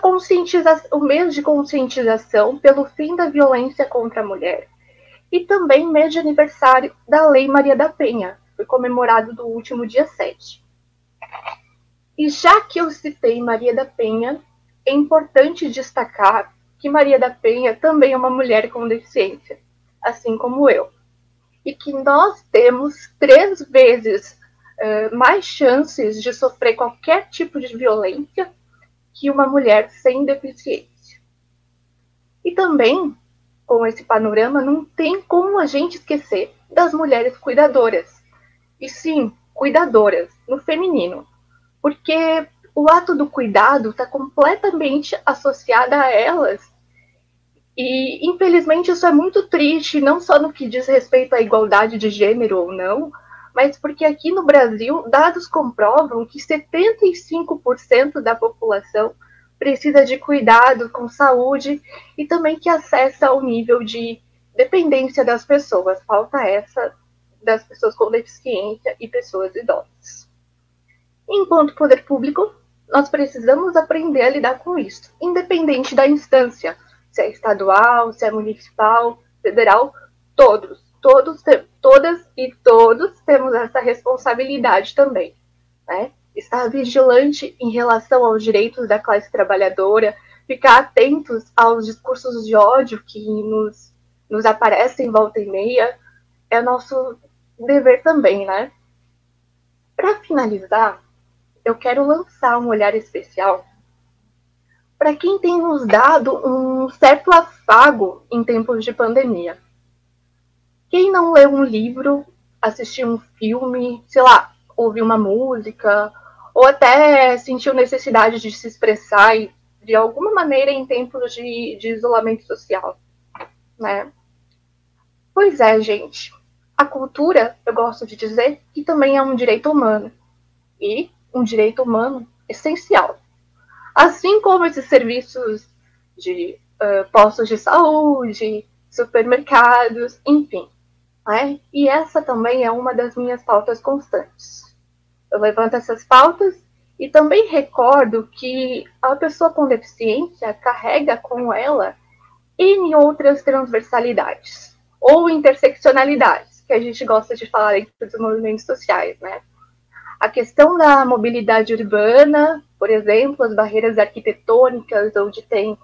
S5: o mês de conscientização pelo fim da violência contra a mulher. E também mês de aniversário da Lei Maria da Penha, foi comemorado no último dia 7. E já que eu citei Maria da Penha, é importante destacar que Maria da Penha também é uma mulher com deficiência, assim como eu. E que nós temos três vezes uh, mais chances de sofrer qualquer tipo de violência que uma mulher sem deficiência. E também, com esse panorama, não tem como a gente esquecer das mulheres cuidadoras. E sim, cuidadoras, no feminino. Porque o ato do cuidado está completamente associado a elas. E, infelizmente, isso é muito triste, não só no que diz respeito à igualdade de gênero ou não, mas porque aqui no Brasil, dados comprovam que 75% da população precisa de cuidado com saúde e também que acessa ao nível de dependência das pessoas. Falta essa das pessoas com deficiência e pessoas idosas. Enquanto poder público, nós precisamos aprender a lidar com isso, independente da instância, se é estadual, se é municipal, federal, todos. todos, todas e todos temos essa responsabilidade também, né? Estar vigilante em relação aos direitos da classe trabalhadora, ficar atentos aos discursos de ódio que nos, nos aparecem volta e meia, é nosso dever também, né? Para finalizar, eu quero lançar um olhar especial para quem tem nos dado um certo afago em tempos de pandemia. Quem não leu um livro, assistiu um filme, sei lá, ouviu uma música, ou até sentiu necessidade de se expressar de alguma maneira em tempos de, de isolamento social, né? Pois é, gente. A cultura, eu gosto de dizer, que também é um direito humano. E um direito humano essencial. Assim como esses serviços de uh, postos de saúde, supermercados, enfim. Né? E essa também é uma das minhas pautas constantes. Eu levanto essas pautas e também recordo que a pessoa com deficiência carrega com ela em outras transversalidades ou interseccionalidades, que a gente gosta de falar dentro dos movimentos sociais, né? A questão da mobilidade urbana, por exemplo, as barreiras arquitetônicas, onde tem,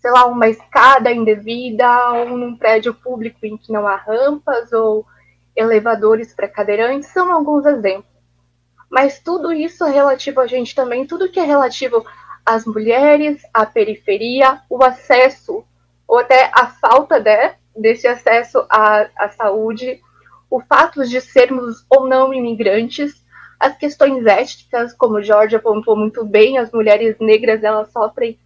S5: sei lá, uma escada indevida, ou num prédio público em que não há rampas, ou elevadores para cadeirantes, são alguns exemplos. Mas tudo isso é relativo a gente também, tudo que é relativo às mulheres, à periferia, o acesso, ou até a falta de, desse acesso à, à saúde, o fato de sermos ou não imigrantes, as questões éticas, como Jorge apontou muito bem, as mulheres negras elas sofrem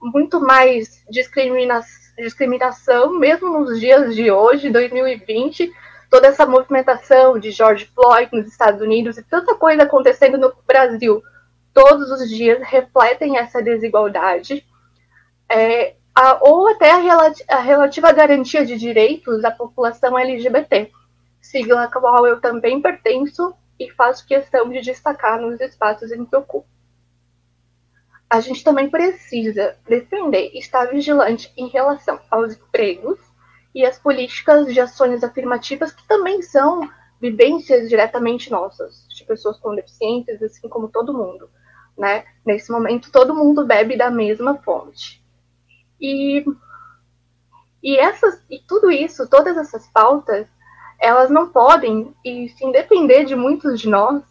S5: muito mais discrimina discriminação, mesmo nos dias de hoje, 2020, toda essa movimentação de George Floyd nos Estados Unidos e tanta coisa acontecendo no Brasil, todos os dias refletem essa desigualdade. É, a, ou até a, relati a relativa garantia de direitos à população LGBT, sigla a qual eu também pertenço e faço questão de destacar nos espaços em que ocupo. A gente também precisa defender e estar vigilante em relação aos empregos e as políticas de ações afirmativas que também são vivências diretamente nossas, de pessoas com deficiências, assim como todo mundo. Né? Nesse momento, todo mundo bebe da mesma fonte. E, e, essas, e tudo isso, todas essas pautas, elas não podem, e se depender de muitos de nós,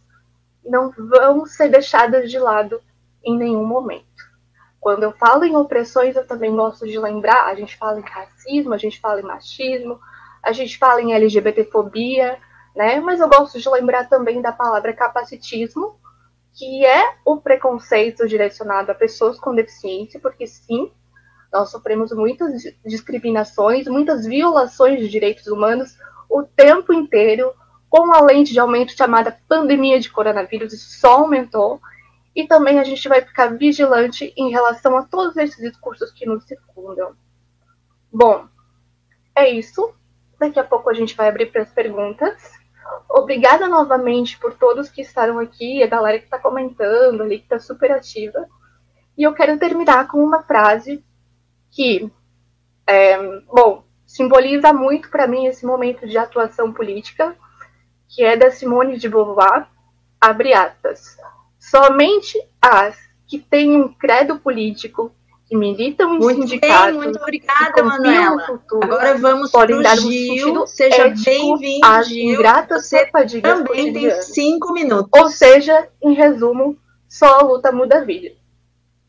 S5: não vão ser deixadas de lado em nenhum momento. Quando eu falo em opressões, eu também gosto de lembrar, a gente fala em racismo, a gente fala em machismo, a gente fala em LGBTfobia, né? Mas eu gosto de lembrar também da palavra capacitismo, que é o preconceito direcionado a pessoas com deficiência, porque sim, nós sofremos muitas discriminações, muitas violações de direitos humanos o tempo inteiro, com a lente de aumento chamada pandemia de coronavírus, isso só aumentou. E também a gente vai ficar vigilante em relação a todos esses discursos que nos circundam. Bom, é isso. Daqui a pouco a gente vai abrir para as perguntas. Obrigada novamente por todos que estavam aqui, a galera que está comentando ali, que está super ativa. E eu quero terminar com uma frase que, é, bom, simboliza muito para mim esse momento de atuação política, que é da Simone de Beauvoir, abre aspas. Somente as que têm um credo político, que militam em muito sindicatos,
S2: bem, muito obrigada, Manuela. Futuro, Agora vamos podem dar um Gil. Seja bem-vindo,
S5: às ingratas
S2: também tem cinco minutos.
S5: Ou seja, em resumo, só a luta muda a vida.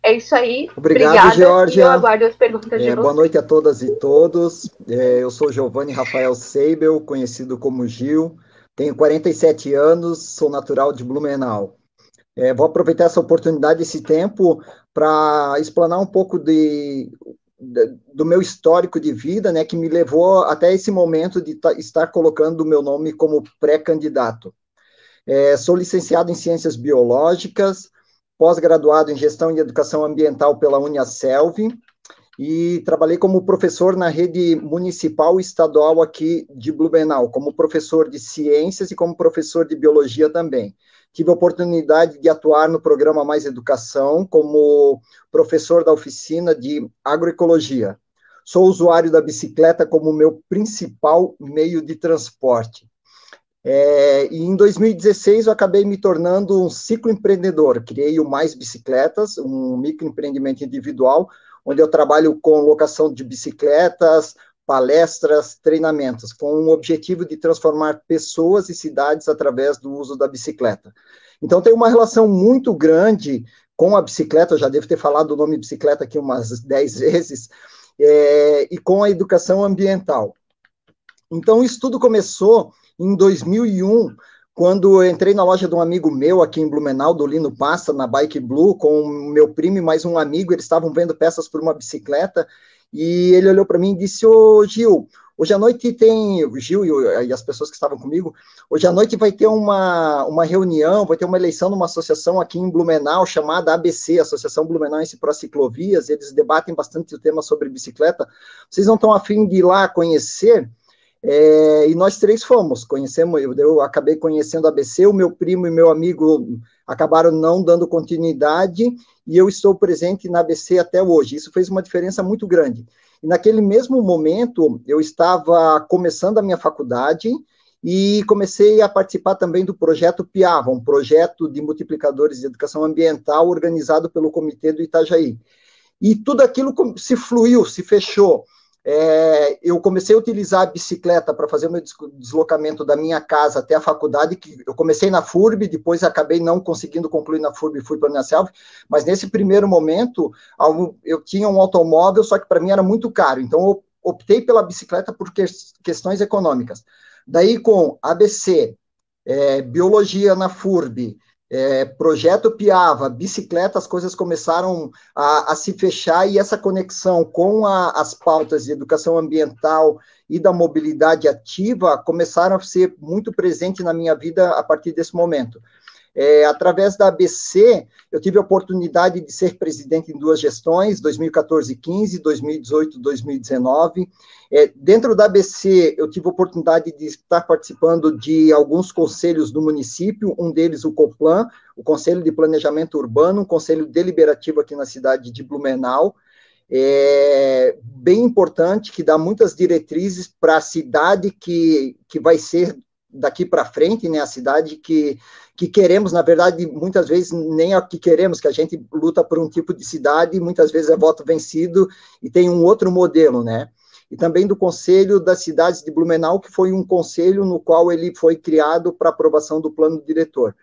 S5: É isso aí.
S6: Obrigado, Obrigada, Georgia. Eu aguardo as perguntas de é, Boa noite a todas e todos. É, eu sou Giovanni Rafael Seibel, conhecido como Gil. Tenho 47 anos, sou natural de Blumenau. É, vou aproveitar essa oportunidade, esse tempo, para explanar um pouco de, de, do meu histórico de vida, né, que me levou até esse momento de estar colocando o meu nome como pré-candidato. É, sou licenciado em Ciências Biológicas, pós-graduado em Gestão e Educação Ambiental pela Uniaselv e trabalhei como professor na rede municipal e estadual aqui de Blumenau, como professor de ciências e como professor de biologia também. Tive a oportunidade de atuar no programa Mais Educação como professor da oficina de agroecologia. sou usuário da bicicleta como meu principal meio de transporte. É, e em 2016 eu acabei me tornando um ciclo empreendedor. Criei o Mais Bicicletas, um microempreendimento individual, onde eu trabalho com locação de bicicletas, palestras, treinamentos, com o objetivo de transformar pessoas e cidades através do uso da bicicleta. Então tem uma relação muito grande com a bicicleta, já devo ter falado o nome bicicleta aqui umas 10 vezes, é, e com a educação ambiental. Então isso tudo começou em 2001, quando eu entrei na loja de um amigo meu aqui em Blumenau, do Lino Passa, na Bike Blue, com meu primo e mais um amigo, eles estavam vendo peças por uma bicicleta, e ele olhou para mim e disse, ô Gil, hoje à noite tem, o Gil e, as pessoas que estavam comigo, hoje à noite vai ter uma, uma reunião, vai ter uma eleição numa associação aqui em Blumenau, chamada ABC, Associação Blumenauense Pro Ciclovias, eles debatem bastante o tema sobre bicicleta, vocês não estão afim de ir lá conhecer? É, e nós três fomos, conhecemos, eu, eu acabei conhecendo a ABC, o meu primo e meu amigo acabaram não dando continuidade, e eu estou presente na ABC até hoje. Isso fez uma diferença muito grande. E naquele mesmo momento, eu estava começando a minha faculdade, e comecei a participar também do projeto Piava, um projeto de multiplicadores de educação ambiental organizado pelo Comitê do Itajaí. E tudo aquilo se fluiu, se fechou. É, eu comecei a utilizar a bicicleta para fazer o meu deslocamento da minha casa até a faculdade, que eu comecei na FURB, depois acabei não conseguindo concluir na FURB e fui para a Unicelv, mas nesse primeiro momento eu tinha um automóvel, só que para mim era muito caro, então eu optei pela bicicleta por questões econômicas. Daí com ABC, é, biologia na FURB, é, projeto Piava, bicicleta, as coisas começaram a, a se fechar e essa conexão com a, as pautas de educação ambiental e da mobilidade ativa começaram a ser muito presente na minha vida a partir desse momento. É, através da ABC, eu tive a oportunidade de ser presidente em duas gestões, 2014 15, 2018 2019. É, dentro da ABC, eu tive a oportunidade de estar participando de alguns conselhos do município, um deles o COPLAN, o Conselho de Planejamento Urbano, um conselho deliberativo aqui na cidade de Blumenau, é bem importante, que dá muitas diretrizes para a cidade que, que vai ser daqui para frente, né, a cidade que, que queremos, na verdade, muitas vezes nem é o que queremos, que a gente luta por um tipo de cidade, muitas vezes é voto vencido e tem um outro modelo, né? E também do Conselho das Cidades de Blumenau, que foi um conselho no qual ele foi criado para aprovação do plano diretor.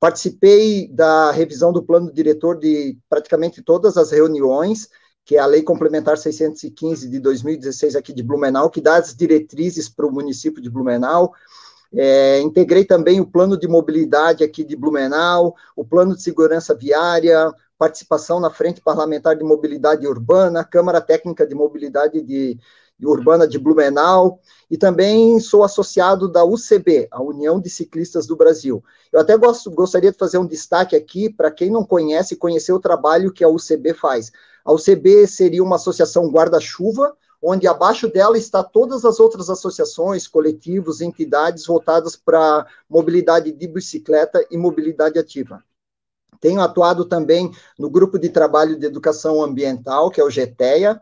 S6: Participei da revisão do plano diretor de praticamente todas as reuniões, que é a Lei Complementar 615 de 2016 aqui de Blumenau, que dá as diretrizes para o município de Blumenau, é, integrei também o plano de mobilidade aqui de Blumenau, o plano de segurança viária, participação na Frente Parlamentar de Mobilidade Urbana, Câmara Técnica de Mobilidade de, de Urbana de Blumenau, e também sou associado da UCB, a União de Ciclistas do Brasil. Eu até gosto, gostaria de fazer um destaque aqui para quem não conhece, conhecer o trabalho que a UCB faz. A UCB seria uma associação guarda-chuva, onde abaixo dela está todas as outras associações, coletivos, entidades voltadas para mobilidade de bicicleta e mobilidade ativa. Tenho atuado também no grupo de trabalho de educação ambiental, que é o GTEA,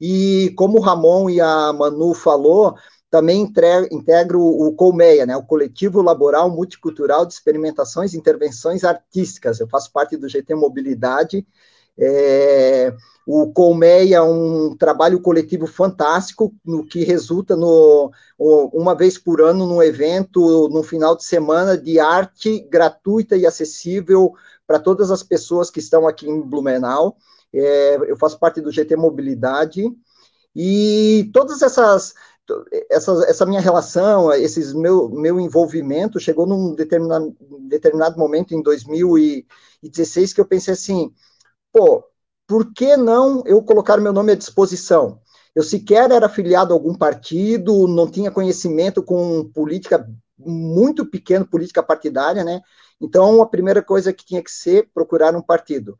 S6: e como o Ramon e a Manu falou, também integro o Colmeia, né, o Coletivo Laboral Multicultural de Experimentações e Intervenções Artísticas. Eu faço parte do GT Mobilidade é, o Colmeia é um trabalho coletivo fantástico, no que resulta no, uma vez por ano num evento, no final de semana, de arte gratuita e acessível para todas as pessoas que estão aqui em Blumenau. É, eu faço parte do GT Mobilidade, e todas essas essa, essa minha relação, esse meu, meu envolvimento chegou num determinado, determinado momento em 2016 que eu pensei assim, pô, por que não eu colocar meu nome à disposição? Eu sequer era afiliado a algum partido, não tinha conhecimento com política muito pequeno, política partidária, né? Então, a primeira coisa que tinha que ser procurar um partido.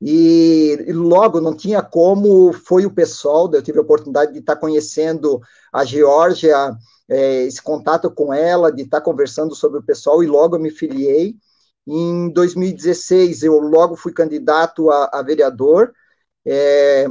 S6: E, e, logo não tinha como, foi o pessoal, eu tive a oportunidade de estar conhecendo a Geórgia, é, esse contato com ela, de estar conversando sobre o pessoal, e logo eu me filiei. Em 2016, eu logo fui candidato a, a vereador. É,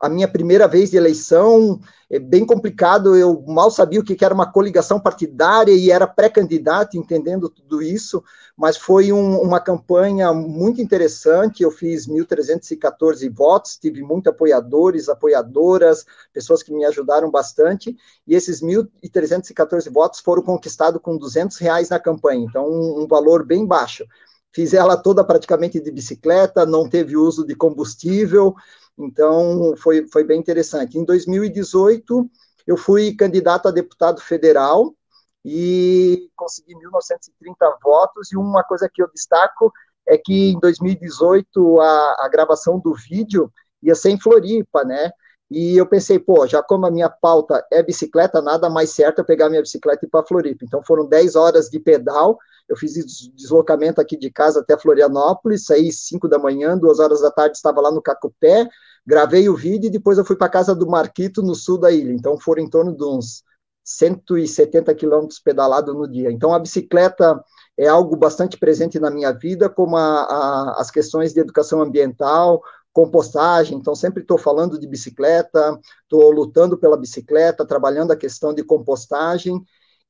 S6: a minha primeira vez de eleição, é bem complicado, eu mal sabia o que era uma coligação partidária e era pré-candidato, entendendo tudo isso, mas foi um, uma campanha muito interessante, eu fiz 1.314 votos, tive muitos apoiadores, apoiadoras, pessoas que me ajudaram bastante, e esses 1.314 votos foram conquistados com 200 reais na campanha, então um, um valor bem baixo. Fiz ela toda praticamente de bicicleta, não teve uso de combustível, então, foi, foi bem interessante. Em 2018, eu fui candidato a deputado federal e consegui 1.930 votos. E uma coisa que eu destaco é que em 2018 a, a gravação do vídeo ia ser em Floripa, né? E eu pensei, pô, já como a minha pauta é bicicleta, nada mais certo eu pegar minha bicicleta e ir para Floripa. Então foram 10 horas de pedal, eu fiz deslocamento aqui de casa até Florianópolis, saí 5 da manhã, duas horas da tarde estava lá no Cacupé, gravei o vídeo e depois eu fui para casa do Marquito, no sul da ilha. Então foram em torno de uns 170 quilômetros pedalado no dia. Então a bicicleta é algo bastante presente na minha vida, como a, a, as questões de educação ambiental, compostagem, então sempre estou falando de bicicleta, estou lutando pela bicicleta, trabalhando a questão de compostagem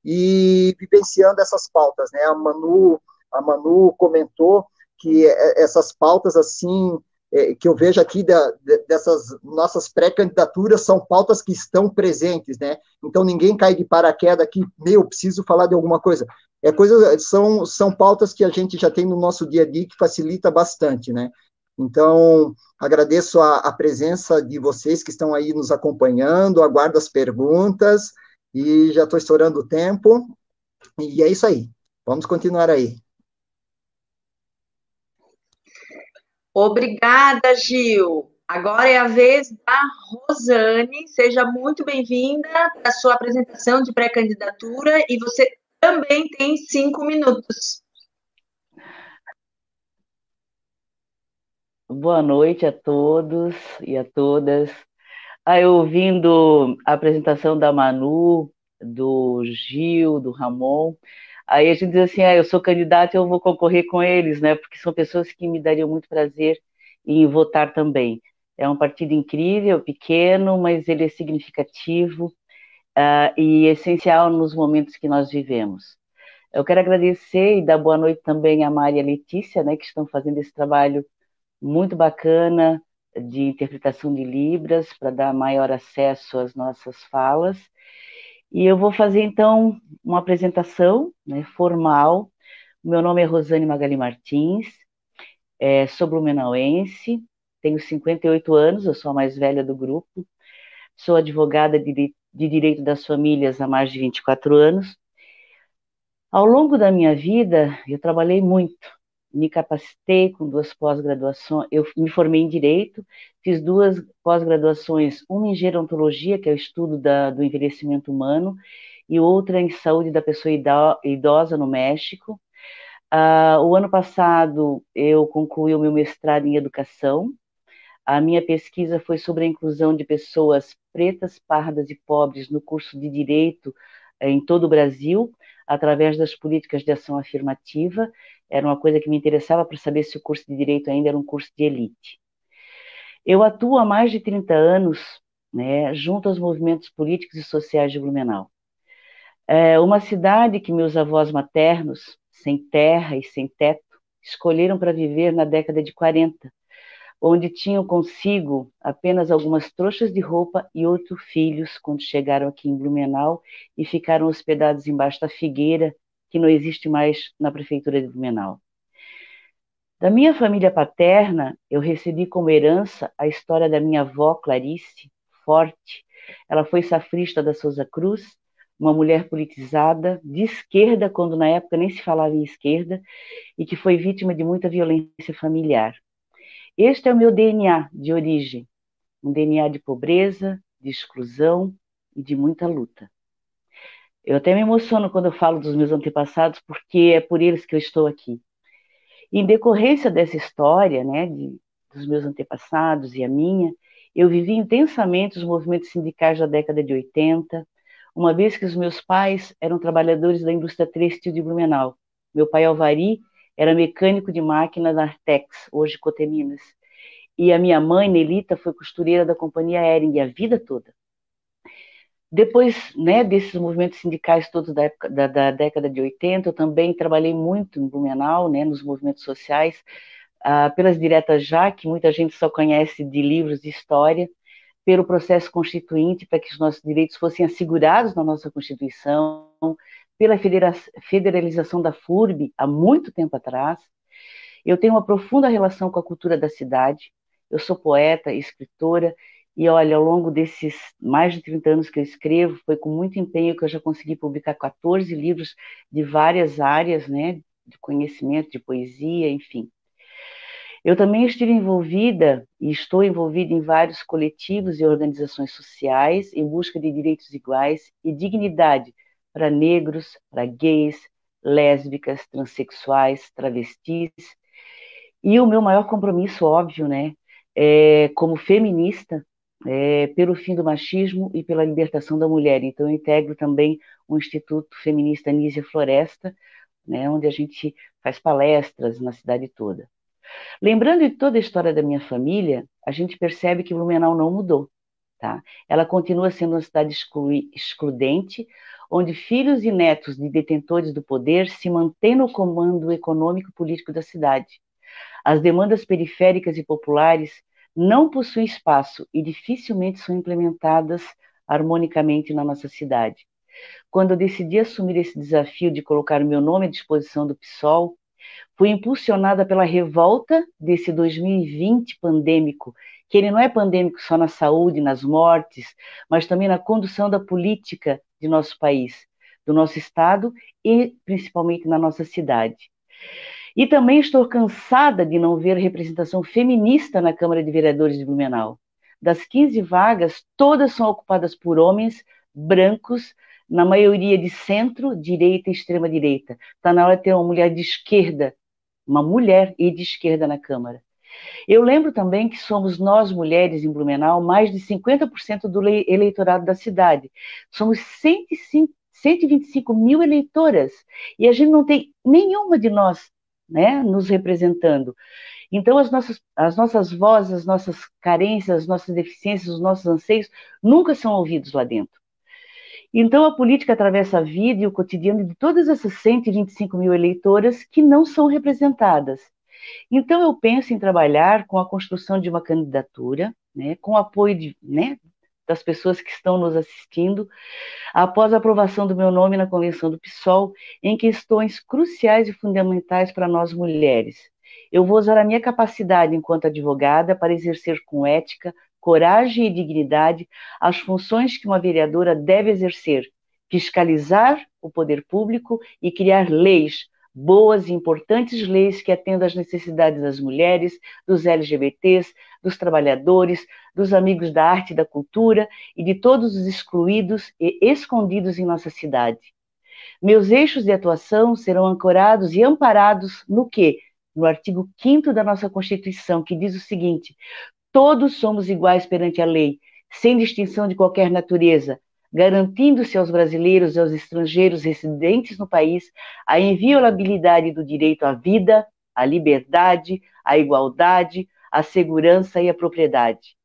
S6: e vivenciando essas pautas, né? A Manu, a Manu comentou que essas pautas assim é, que eu vejo aqui da, dessas nossas pré-candidaturas são pautas que estão presentes, né? Então ninguém cai de paraquedas aqui, meu, preciso falar de alguma coisa. É coisa, são, são pautas que a gente já tem no nosso dia a dia que facilita bastante, né? Então, agradeço a, a, presença de vocês que estão aí nos acompanhando, aguardo as perguntas e já estou estourando o tempo. E é isso aí. Vamos continuar aí.
S2: Obrigada, Gil. Agora é a vez da Rosane. Seja muito bem-vinda à sua apresentação de pré-candidatura e você também tem cinco minutos.
S7: Boa noite a todos e a todas. Aí, ouvindo a apresentação da Manu, do Gil, do Ramon, aí a gente diz assim, ah, eu sou candidato, eu vou concorrer com eles, né? Porque são pessoas que me dariam muito prazer em votar também. É um partido incrível, pequeno, mas ele é significativo uh, e essencial nos momentos que nós vivemos. Eu quero agradecer e dar boa noite também à Maria Letícia, né, que estão fazendo esse trabalho muito bacana de interpretação de Libras para dar maior acesso às nossas falas. E eu vou fazer então uma apresentação né, formal. Meu nome é Rosane Magali Martins, é, sou blumenauense, tenho 58 anos, eu sou a mais velha do grupo, sou advogada de, de direito das famílias há mais de 24 anos. Ao longo da minha vida, eu trabalhei muito, me capacitei com duas pós-graduações. Eu me formei em Direito, fiz duas pós-graduações, uma em Gerontologia, que é o estudo da, do envelhecimento humano, e outra em Saúde da Pessoa Idosa no México. Uh, o ano passado, eu concluí o meu mestrado em Educação. A minha pesquisa foi sobre a inclusão de pessoas pretas, pardas e pobres no curso de Direito eh, em todo o Brasil, através das políticas de ação afirmativa era uma coisa que me interessava para saber se o curso de direito ainda era um curso de elite. Eu atuo há mais de 30 anos né, junto aos movimentos políticos e sociais de Blumenau. É uma cidade que meus avós maternos, sem terra e sem teto, escolheram para viver na década de 40, onde tinham consigo apenas algumas trouxas de roupa e oito filhos quando chegaram aqui em Blumenau e ficaram hospedados embaixo da figueira que não existe mais na prefeitura de Blumenau. Da minha família paterna, eu recebi como herança a história da minha avó Clarice, forte. Ela foi safrista da Souza Cruz, uma mulher politizada, de esquerda, quando na época nem se falava em esquerda, e que foi vítima de muita violência familiar. Este é o meu DNA de origem, um DNA de pobreza, de exclusão e de muita luta. Eu até me emociono quando eu falo dos meus antepassados, porque é por eles que eu estou aqui. Em decorrência dessa história, né, de, dos meus antepassados e a minha, eu vivi intensamente os movimentos sindicais da década de 80, uma vez que os meus pais eram trabalhadores da indústria têxtil de Blumenau. Meu pai Alvari era mecânico de máquina da Artex, hoje Coteminas. e a minha mãe, Nelita, foi costureira da companhia Ering a vida toda. Depois né, desses movimentos sindicais todos da, época, da, da, década de 80, eu também trabalhei muito em Blumenau, né, nos movimentos sociais, ah, pelas diretas já, que muita gente só conhece de livros de história, pelo processo constituinte, para que os nossos direitos fossem assegurados na nossa Constituição, pela federalização da FURB, há muito tempo atrás. Eu tenho uma profunda relação com a cultura da cidade, eu sou poeta, escritora, e olha, ao longo desses mais de 30 anos que eu escrevo, foi com muito empenho que eu já consegui publicar 14 livros de várias áreas, né, de conhecimento, de poesia, enfim. Eu também estive envolvida e estou envolvida em vários coletivos e organizações sociais em busca de direitos iguais e dignidade para negros, para gays, lésbicas, transexuais, travestis. E o meu maior compromisso, óbvio, né, é, como feminista, é, pelo fim do machismo e pela libertação da mulher. Então, eu integro também o Instituto Feminista Nízia Floresta, né, onde a gente faz palestras na cidade toda. Lembrando de toda a história da minha família, a gente percebe que Blumenau não mudou. Tá? Ela continua sendo uma cidade excludente, onde filhos e netos de detentores do poder se mantêm no comando econômico e político da cidade. As demandas periféricas e populares não possuem espaço e dificilmente são implementadas harmonicamente na nossa cidade. Quando eu decidi assumir esse desafio de colocar meu nome à disposição do PSOL, fui impulsionada pela revolta desse 2020 pandêmico, que ele não é pandêmico só na saúde, nas mortes, mas também na condução da política de nosso país, do nosso estado e principalmente na nossa cidade. E também estou cansada de não ver representação feminista na Câmara de Vereadores de Blumenau. Das 15 vagas, todas são ocupadas por homens brancos, na maioria de centro, direita e extrema direita. Está na hora de ter uma mulher de esquerda, uma mulher e de esquerda na Câmara. Eu lembro também que somos nós, mulheres em Blumenau, mais de 50% do eleitorado da cidade. Somos 105, 125 mil eleitoras e a gente não tem nenhuma de nós né, nos representando. Então, as nossas, as nossas vozes, as nossas carências, as nossas deficiências, os nossos anseios nunca são ouvidos lá dentro. Então, a política atravessa a vida e o cotidiano de todas essas 125 mil eleitoras que não são representadas. Então, eu penso em trabalhar com a construção de uma candidatura, né, com o apoio de, né, das pessoas que estão nos assistindo, após a aprovação do meu nome na convenção do PSOL, em questões cruciais e fundamentais para nós mulheres. Eu vou usar a minha capacidade enquanto advogada para exercer com ética, coragem e dignidade as funções que uma vereadora deve exercer: fiscalizar o poder público e criar leis boas e importantes leis que atendam às necessidades das mulheres, dos LGBTs, dos trabalhadores, dos amigos da arte e da cultura e de todos os excluídos e escondidos em nossa cidade. Meus eixos de atuação serão ancorados e amparados no que? No artigo 5 da nossa Constituição, que diz o seguinte: todos somos iguais perante a lei, sem distinção de qualquer natureza, garantindo-se aos brasileiros e aos estrangeiros residentes no país a inviolabilidade do direito à vida, à liberdade, à igualdade, à segurança e à propriedade.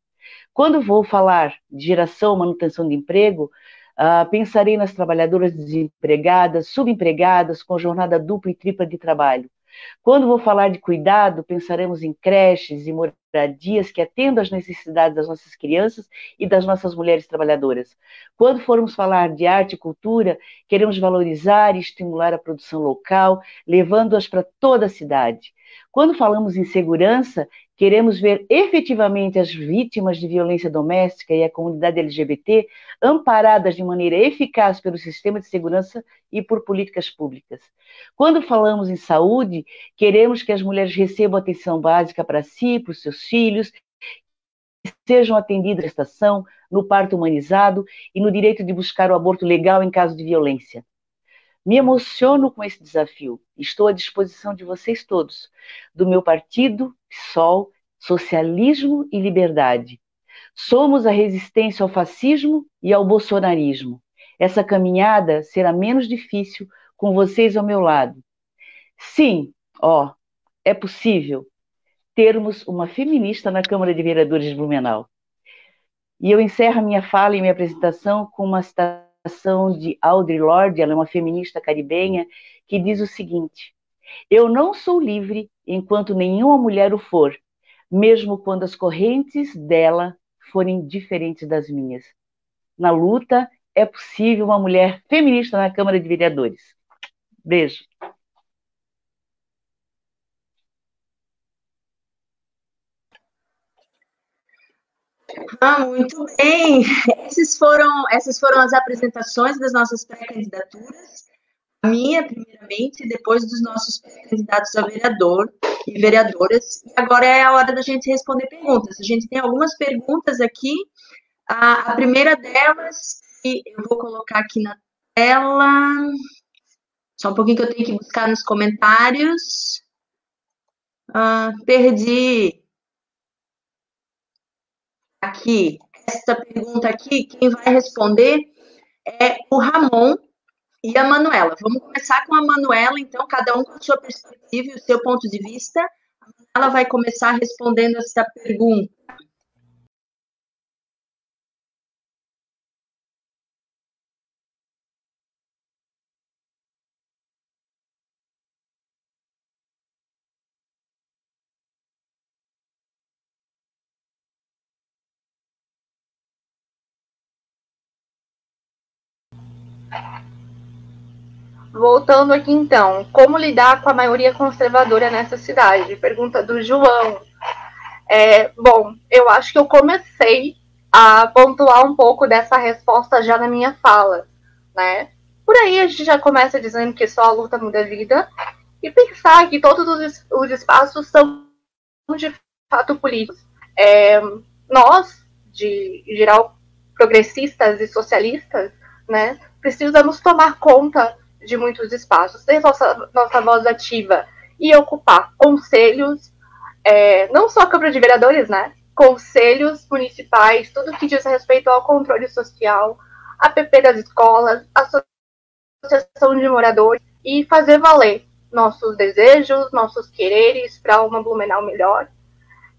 S7: Quando vou falar de geração, manutenção de emprego, uh, pensarei nas trabalhadoras desempregadas, subempregadas, com jornada dupla e tripla de trabalho, quando vou falar de cuidado, pensaremos em creches e moradias que atendam às necessidades das nossas crianças e das nossas mulheres trabalhadoras. Quando formos falar de arte e cultura, queremos valorizar e estimular a produção local, levando-as para toda a cidade. Quando falamos em segurança, queremos ver efetivamente as vítimas de violência doméstica e a comunidade LGBT amparadas de maneira eficaz pelo sistema de segurança e por políticas públicas. Quando falamos em saúde, queremos que as mulheres recebam atenção básica para si, para os seus filhos, sejam atendidas na estação, no parto humanizado e no direito de buscar o aborto legal em caso de violência. Me emociono com esse desafio. Estou à disposição de vocês todos, do meu partido, PSOL, Socialismo e Liberdade. Somos a resistência ao fascismo e ao bolsonarismo. Essa caminhada será menos difícil com vocês ao meu lado. Sim, ó, é possível. termos uma feminista na Câmara de Vereadores de Blumenau. E eu encerro a minha fala e minha apresentação com uma citação de Audre Lorde, ela é uma feminista caribenha, que diz o seguinte: Eu não sou livre enquanto nenhuma mulher o for, mesmo quando as correntes dela forem diferentes das minhas. Na luta, é possível uma mulher feminista na Câmara de Vereadores. Beijo.
S2: Ah, muito bem. Esses foram, essas foram as apresentações das nossas pré-candidaturas. A minha, primeiramente, depois dos nossos pré-candidatos a vereador e vereadoras. E agora é a hora da gente responder perguntas. A gente tem algumas perguntas aqui. A, a primeira delas, que eu vou colocar aqui na tela. Só um pouquinho que eu tenho que buscar nos comentários. Ah, perdi aqui, essa pergunta aqui, quem vai responder é o Ramon e a Manuela. Vamos começar com a Manuela, então, cada um com a sua perspectiva e o seu ponto de vista. A Manuela vai começar respondendo essa pergunta.
S5: Voltando aqui então, como lidar com a maioria conservadora nessa cidade? Pergunta do João. É, bom, eu acho que eu comecei a pontuar um pouco dessa resposta já na minha fala, né? Por aí a gente já começa dizendo que só a luta muda a vida e pensar que todos os, os espaços são de fato políticos. É, nós, de geral progressistas e socialistas, né, precisamos tomar conta de muitos espaços, ter nossa, nossa voz ativa e ocupar conselhos, é, não só a Câmara de Vereadores, né? Conselhos municipais, tudo que diz respeito ao controle social, a PP das escolas, a associação de moradores e fazer valer nossos desejos, nossos quereres para uma Blumenau melhor.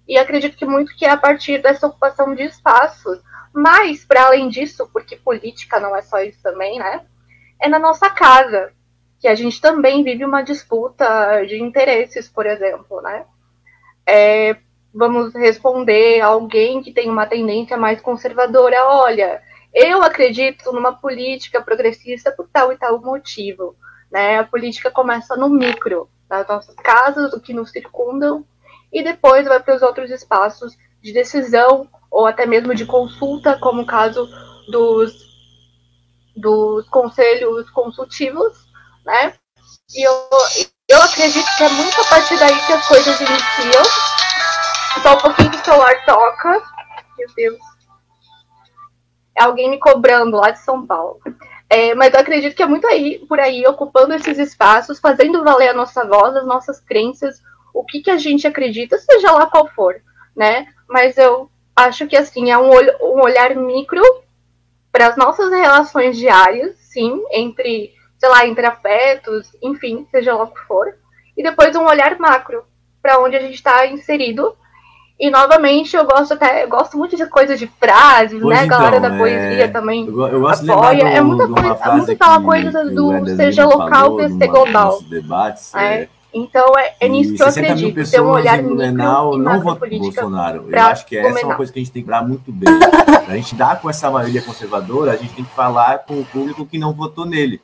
S5: E acredito que muito que é a partir dessa ocupação de espaços. Mas, para além disso, porque política não é só isso também, né? É na nossa casa, que a gente também vive uma disputa de interesses, por exemplo, né? É, vamos responder alguém que tem uma tendência mais conservadora, olha, eu acredito numa política progressista por tal e tal motivo, né? A política começa no micro, nas nossas casas, o que nos circundam, e depois vai para os outros espaços de decisão ou até mesmo de consulta, como o caso dos dos conselhos consultivos, né? E eu, eu acredito que é muito a partir daí que as coisas iniciam. Só um pouquinho que o celular toca. Meu Deus. É alguém me cobrando lá de São Paulo. É, mas eu acredito que é muito aí, por aí, ocupando esses espaços, fazendo valer a nossa voz, as nossas crenças, o que, que a gente acredita, seja lá qual for, né? Mas eu acho que, assim, é um, um olhar micro para as nossas relações diárias, sim, entre, sei lá, entre afetos, enfim, seja lá o que for, e depois um olhar macro para onde a gente está inserido. E novamente eu gosto até, eu gosto muito de coisas de frases, pois né? Então, galera da é, poesia também
S4: eu, eu gosto apoia.
S5: De é muita coisa, é muito aquela coisa do seja local, que ser global.
S4: Debates,
S5: é. é então é, é nisso que eu acredito, ter um olhar em Blumenau
S4: não votam Bolsonaro. Eu acho que essa é uma coisa que a gente tem que falar muito bem. a gente dá com essa maioria conservadora, a gente tem que falar com o público que não votou nele.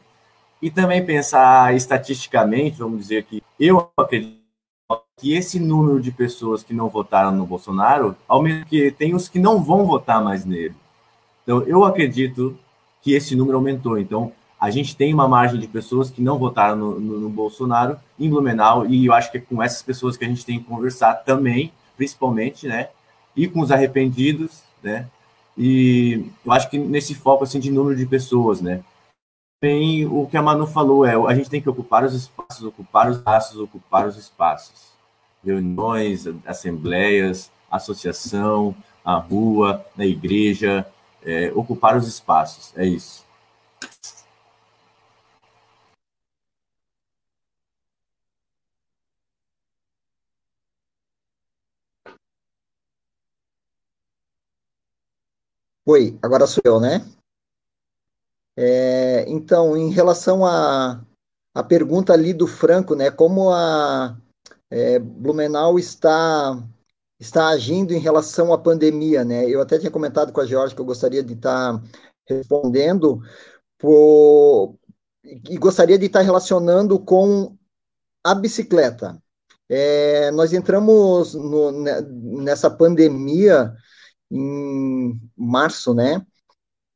S4: E também pensar estatisticamente, vamos dizer que eu acredito que esse número de pessoas que não votaram no Bolsonaro aumenta, porque tem os que não vão votar mais nele. Então, eu acredito que esse número aumentou. Então, a gente tem uma margem de pessoas que não votaram no, no, no, Bolsonaro em Blumenau, e eu acho que é com essas pessoas que a gente tem que conversar também, principalmente, né? E com os arrependidos, né? E eu acho que nesse foco assim de número de pessoas, né? Tem o que a Manu falou, é a gente tem que ocupar os espaços, ocupar os espaços, ocupar os espaços. Reuniões, assembleias, associação, a rua, na igreja, é, ocupar os espaços, é isso.
S6: Oi, agora sou eu, né? É, então, em relação à a, a, pergunta ali do Franco, né? Como a é, Blumenau está está agindo em relação à pandemia, né? Eu até tinha comentado com a Georgia que eu gostaria de estar respondendo por, e gostaria de estar relacionando com a bicicleta. É, nós entramos no, nessa pandemia em março, né?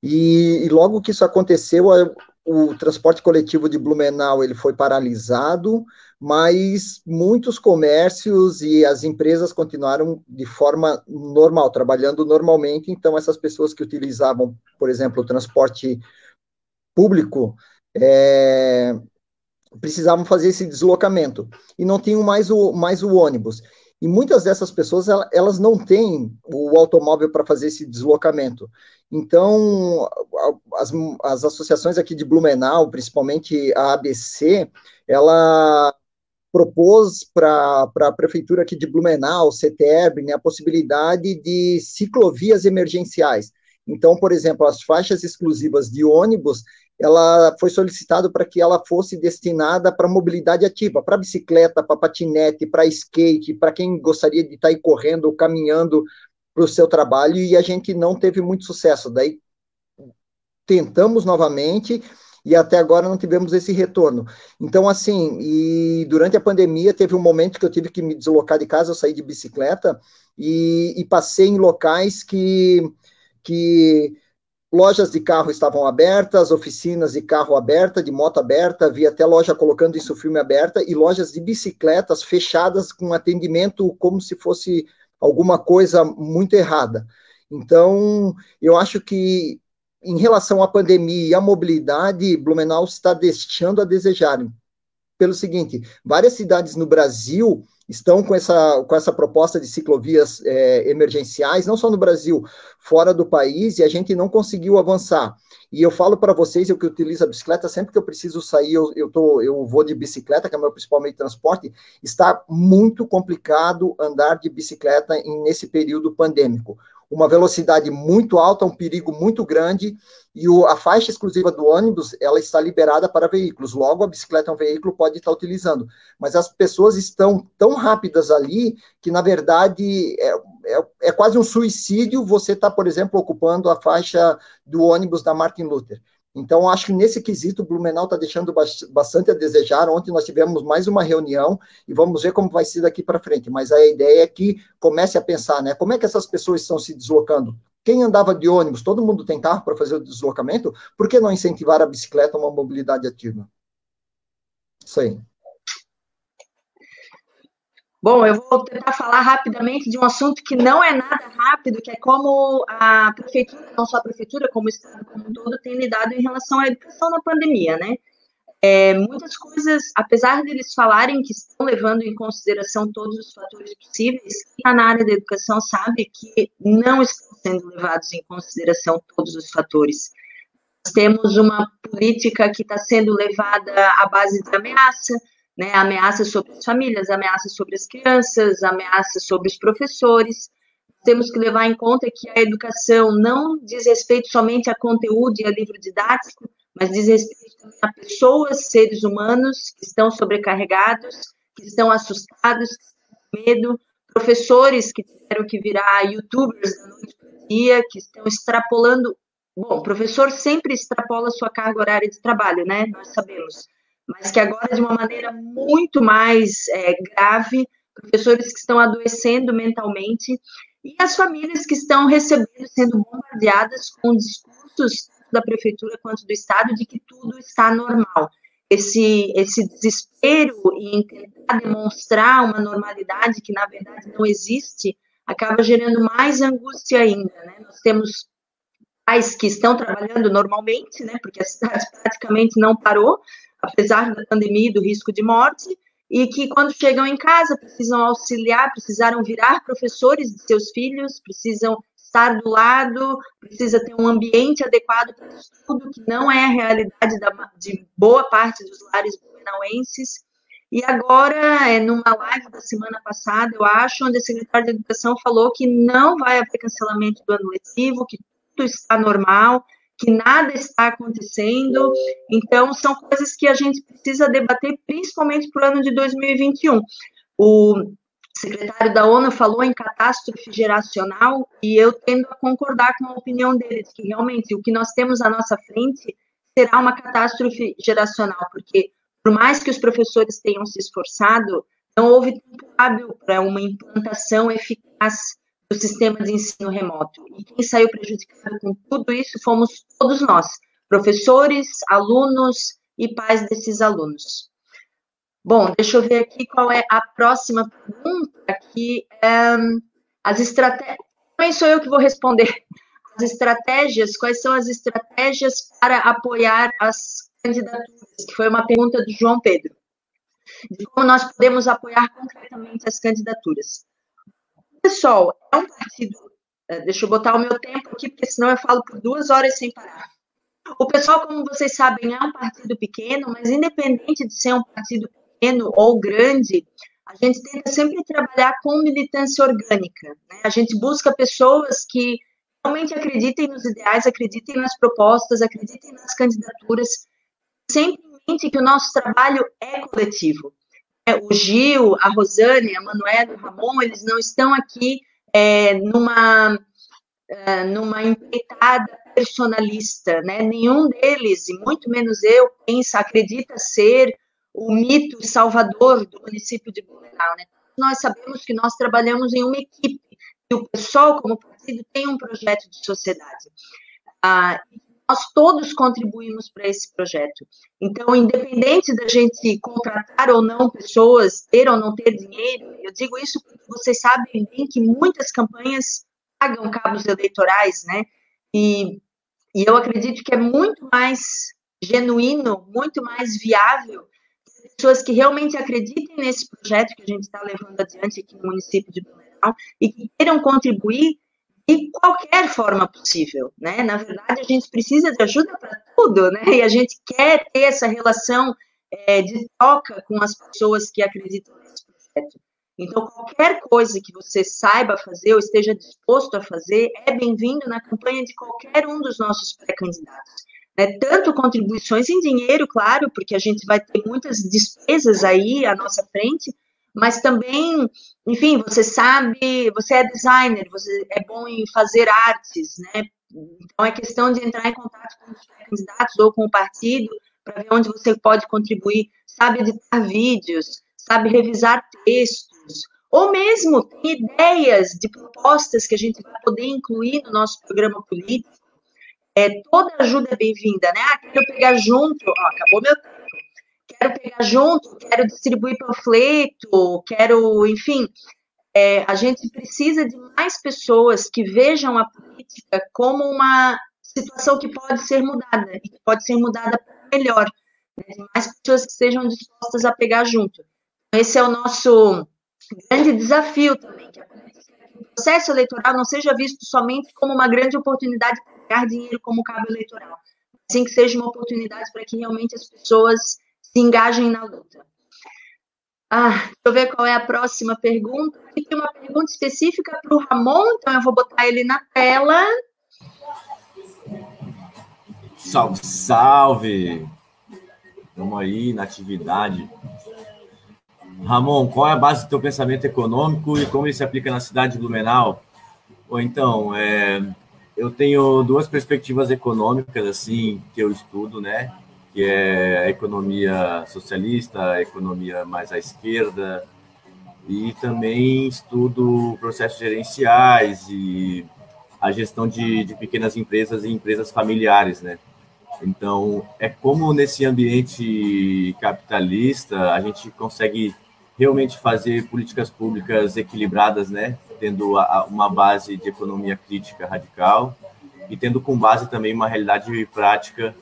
S6: E, e logo que isso aconteceu, o transporte coletivo de Blumenau ele foi paralisado, mas muitos comércios e as empresas continuaram de forma normal, trabalhando normalmente. Então, essas pessoas que utilizavam, por exemplo, o transporte público, é, precisavam fazer esse deslocamento e não tinham mais o, mais o ônibus. E muitas dessas pessoas, elas não têm o automóvel para fazer esse deslocamento. Então, as, as associações aqui de Blumenau, principalmente a ABC, ela propôs para a prefeitura aqui de Blumenau, CETERB, né, a possibilidade de ciclovias emergenciais. Então, por exemplo, as faixas exclusivas de ônibus, ela foi solicitado para que ela fosse destinada para mobilidade ativa, para bicicleta, para patinete, para skate, para quem gostaria de estar tá correndo ou caminhando para o seu trabalho, e a gente não teve muito sucesso. Daí tentamos novamente e até agora não tivemos esse retorno. Então, assim, e durante a pandemia teve um momento que eu tive que me deslocar de casa, eu saí de bicicleta e, e passei em locais que, que lojas de carro estavam abertas, oficinas de carro aberta, de moto aberta, havia até loja colocando isso filme aberta e lojas de bicicletas fechadas com atendimento como se fosse alguma coisa muito errada. Então, eu acho que em relação à pandemia e à mobilidade, Blumenau está deixando a desejar. Pelo seguinte, várias cidades no Brasil estão com essa, com essa proposta de ciclovias é, emergenciais, não só no Brasil, fora do país, e a gente não conseguiu avançar. E eu falo para vocês, eu que utilizo a bicicleta, sempre que eu preciso sair, eu, eu, tô, eu vou de bicicleta, que é o meu principal meio de transporte, está muito complicado andar de bicicleta em, nesse período pandêmico uma velocidade muito alta, um perigo muito grande, e o, a faixa exclusiva do ônibus, ela está liberada para veículos, logo a bicicleta é um veículo, pode estar utilizando, mas as pessoas estão tão rápidas ali, que na verdade é, é, é quase um suicídio você estar, tá, por exemplo, ocupando a faixa do ônibus da Martin Luther. Então, acho que nesse quesito, o Blumenau está deixando bastante a desejar. Ontem nós tivemos mais uma reunião e vamos ver como vai ser daqui para frente. Mas a ideia é que comece a pensar, né? Como é que essas pessoas estão se deslocando? Quem andava de ônibus, todo mundo tem carro para fazer o deslocamento, por que não incentivar a bicicleta uma mobilidade ativa? Isso aí.
S2: Bom, eu vou tentar falar rapidamente de um assunto que não é nada rápido, que é como a prefeitura, não só a prefeitura, como o Estado como um todo, tem lidado em relação à educação na pandemia, né? É, muitas coisas, apesar de eles falarem que estão levando em consideração todos os fatores possíveis, quem na área da educação sabe que não estão sendo levados em consideração todos os fatores. Nós temos uma política que está sendo levada à base de ameaça, né, ameaças sobre as famílias, ameaças sobre as crianças, ameaças sobre os professores. Temos que levar em conta que a educação não diz respeito somente a conteúdo e a livro didático, mas diz respeito a pessoas, seres humanos que estão sobrecarregados, que estão assustados, que estão com medo, professores que tiveram que virar youtubers da noite para dia, que estão extrapolando. Bom, professor sempre extrapola sua carga horária de trabalho, né? Nós sabemos mas que agora, de uma maneira muito mais é, grave, professores que estão adoecendo mentalmente e as famílias que estão recebendo, sendo bombardeadas com discursos da prefeitura quanto do Estado de que tudo está normal. Esse, esse desespero em tentar demonstrar uma normalidade que, na verdade, não existe, acaba gerando mais angústia ainda. Né? Nós temos pais que estão trabalhando normalmente, né, porque a cidade praticamente não parou, apesar da pandemia e do risco de morte, e que quando chegam em casa precisam auxiliar, precisaram virar professores de seus filhos, precisam estar do lado, precisa ter um ambiente adequado para estudo, que não é a realidade da, de boa parte dos lares blumenauenses. E agora, é, numa live da semana passada, eu acho, onde a secretária de Educação falou que não vai haver cancelamento do ano letivo, que tudo está normal, que nada está acontecendo. Então, são coisas que a gente precisa debater, principalmente para o ano de 2021. O secretário da ONU falou em catástrofe geracional e eu tendo a concordar com a opinião dele, de que realmente o que nós temos à nossa frente será uma catástrofe geracional, porque por mais que os professores tenham se esforçado, não houve tempo hábil para uma implantação eficaz do sistema de ensino remoto. E quem saiu prejudicado com tudo isso fomos todos nós, professores, alunos e pais desses alunos. Bom, deixa eu ver aqui qual é a próxima pergunta, que é, as estratégias, também sou eu que vou responder, as estratégias, quais são as estratégias para apoiar as candidaturas, que foi uma pergunta do João Pedro, de como nós podemos apoiar concretamente as candidaturas. Pessoal, é um partido, é, deixa eu botar o meu tempo aqui, porque senão eu falo por duas horas sem parar. O pessoal, como vocês sabem, é um partido pequeno, mas independente de ser um partido pequeno ou grande, a gente tenta sempre trabalhar com militância orgânica. Né? A gente busca pessoas que realmente acreditem nos ideais, acreditem nas propostas, acreditem nas candidaturas, sempre em mente que o nosso trabalho é coletivo. É, o Gil, a Rosane, a Manuela, o Ramon, eles não estão aqui é, numa, é, numa empreitada personalista, né? Nenhum deles, e muito menos eu, pensa, acredita ser o mito salvador do município de Blumenau. Né? Nós sabemos que nós trabalhamos em uma equipe, e o pessoal, como partido, tem um projeto de sociedade. Ah, nós todos contribuímos para esse projeto. Então, independente da gente contratar ou não pessoas, ter ou não ter dinheiro, eu digo isso porque vocês sabem bem que muitas campanhas pagam cabos eleitorais, né? E, e eu acredito que é muito mais genuíno, muito mais viável pessoas que realmente acreditem nesse projeto que a gente está levando adiante aqui no município de Blumenau e que queiram contribuir de qualquer forma possível, né? Na verdade, a gente precisa de ajuda para tudo, né? E a gente quer ter essa relação é, de troca com as pessoas que acreditam nesse projeto. Então, qualquer coisa que você saiba fazer ou esteja disposto a fazer é bem-vindo na campanha de qualquer um dos nossos pré-candidatos. Né? Tanto contribuições em dinheiro, claro, porque a gente vai ter muitas despesas aí à nossa frente, mas também, enfim, você sabe, você é designer, você é bom em fazer artes, né? Então é questão de entrar em contato com os candidatos ou com o partido para ver onde você pode contribuir, sabe editar vídeos, sabe revisar textos, ou mesmo tem ideias de propostas que a gente vai poder incluir no nosso programa político é, toda ajuda é bem-vinda, né? Ah, quero pegar junto, ó, acabou meu tempo. Quero pegar junto, quero distribuir panfleto, quero, enfim, é, a gente precisa de mais pessoas que vejam a política como uma situação que pode ser mudada e que pode ser mudada para melhor. Né? Mais pessoas que sejam dispostas a pegar junto. Esse é o nosso grande desafio também, que o processo eleitoral não seja visto somente como uma grande oportunidade pegar dinheiro como cabo eleitoral, assim que seja uma oportunidade para que realmente as pessoas se engajem na luta. Ah, deixa eu ver qual é a próxima pergunta. Aqui tem uma pergunta específica para o Ramon, então eu vou botar ele na tela.
S4: Salve, salve! Estamos aí na atividade. Ramon, qual é a base do teu pensamento econômico e como ele se aplica na cidade de Blumenau? Ou então, é, eu tenho duas perspectivas econômicas assim que eu estudo, né? Que é a economia socialista, a economia mais à esquerda, e também estudo processos gerenciais e a gestão de, de pequenas empresas e empresas familiares, né? Então, é como nesse ambiente capitalista a gente consegue realmente fazer políticas públicas equilibradas, né? tendo uma base de economia crítica radical e tendo com base também uma realidade prática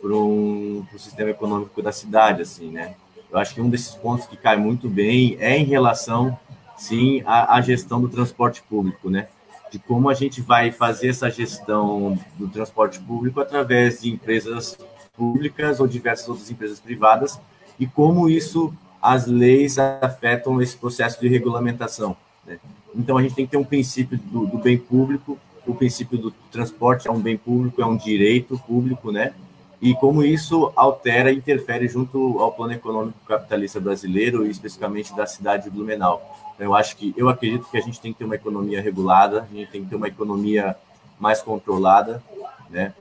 S4: para o sistema econômico da cidade, assim, né? Eu acho que um desses pontos que cai muito bem é em relação, sim, à, à gestão do transporte público, né? De como a gente vai fazer essa gestão do transporte público através de empresas públicas ou diversas outras empresas privadas e como isso as leis afetam esse processo de regulamentação. Né? Então, a gente tem que ter um princípio do, do bem público, o princípio do transporte é um bem público, é um direito público, né? E como isso altera e interfere junto ao plano econômico capitalista brasileiro e especificamente da cidade de Blumenau. Então, eu acho que eu acredito que a gente tem que ter uma economia regulada, a gente tem que ter uma economia mais controlada, né?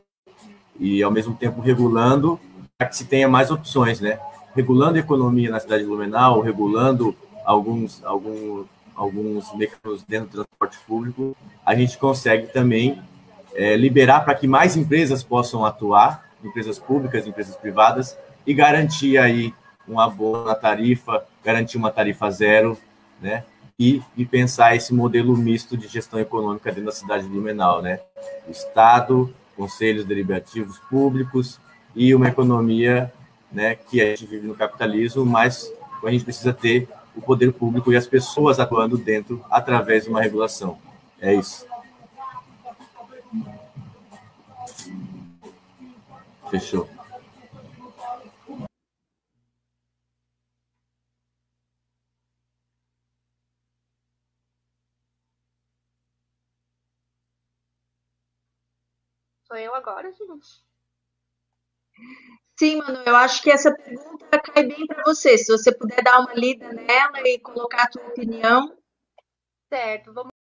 S4: E ao mesmo tempo regulando para que se tenha mais opções, né? Regulando a economia na cidade de Blumenau, regulando alguns alguns alguns mecanismos dentro do transporte público, a gente consegue também é, liberar para que mais empresas possam atuar, empresas públicas, empresas privadas, e garantir aí uma boa tarifa, garantir uma tarifa zero, né? E, e pensar esse modelo misto de gestão econômica dentro da cidade de Blumenau, né? Estado, conselhos deliberativos públicos e uma economia, né, que a gente vive no capitalismo, mas a gente precisa ter o poder público e as pessoas atuando dentro através de uma regulação. É isso. Fechou.
S5: Sou eu agora, gente?
S2: Sim, Manu, eu acho que essa pergunta cai bem para você. Se você puder dar uma lida nela e colocar a tua opinião.
S5: Certo, vamos.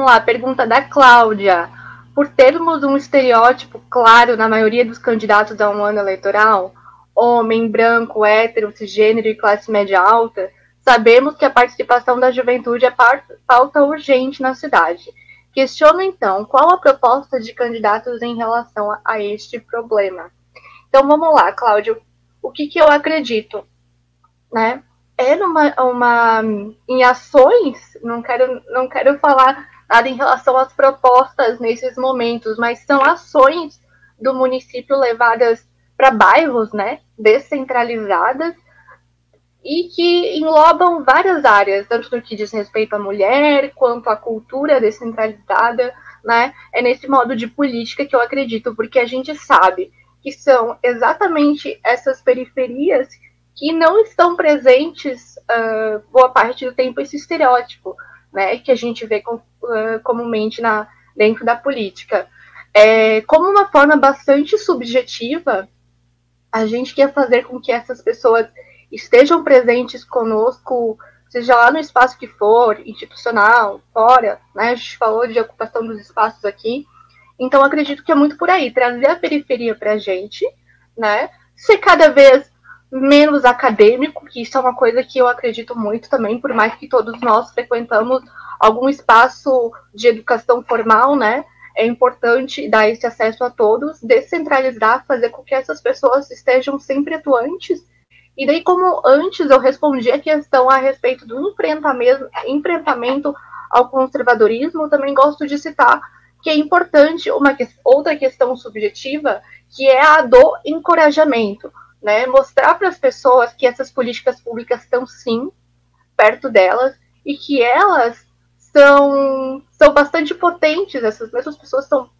S5: Vamos lá, pergunta da Cláudia por termos um estereótipo claro na maioria dos candidatos a um ano eleitoral, homem, branco, hétero, cisgênero e classe média alta, sabemos que a participação da juventude é pauta urgente na cidade. Questiono então qual a proposta de candidatos em relação a, a este problema. Então vamos lá, Cláudio. O que, que eu acredito, né? É numa, uma, em ações, não quero, não quero falar nada em relação às propostas nesses momentos, mas são ações do município levadas para bairros, né, descentralizadas e que englobam várias áreas, tanto no que diz respeito à mulher, quanto à cultura descentralizada, né? É nesse modo de política que eu acredito, porque a gente sabe que são exatamente essas periferias que não estão presentes uh, boa parte do tempo esse estereótipo né, que a gente vê com, uh, comumente na, dentro da política. É, como uma forma bastante subjetiva, a gente quer fazer com que essas pessoas estejam presentes conosco, seja lá no espaço que for, institucional, fora, né? A gente falou de ocupação dos espaços aqui. Então, acredito que é muito por aí, trazer a periferia para a gente, né? Ser cada vez menos acadêmico, que isso é uma coisa que eu acredito muito também, por mais que todos nós frequentamos algum espaço de educação formal, né? É importante dar esse acesso a todos, descentralizar, fazer com que essas pessoas estejam sempre atuantes. E daí, como antes eu respondi a questão a respeito do enfrentamento, ao conservadorismo, também gosto de citar que é importante uma outra questão subjetiva, que é a do encorajamento né? Mostrar para as pessoas que essas políticas públicas estão sim perto delas e que elas são, são bastante potentes, essas mesmas pessoas são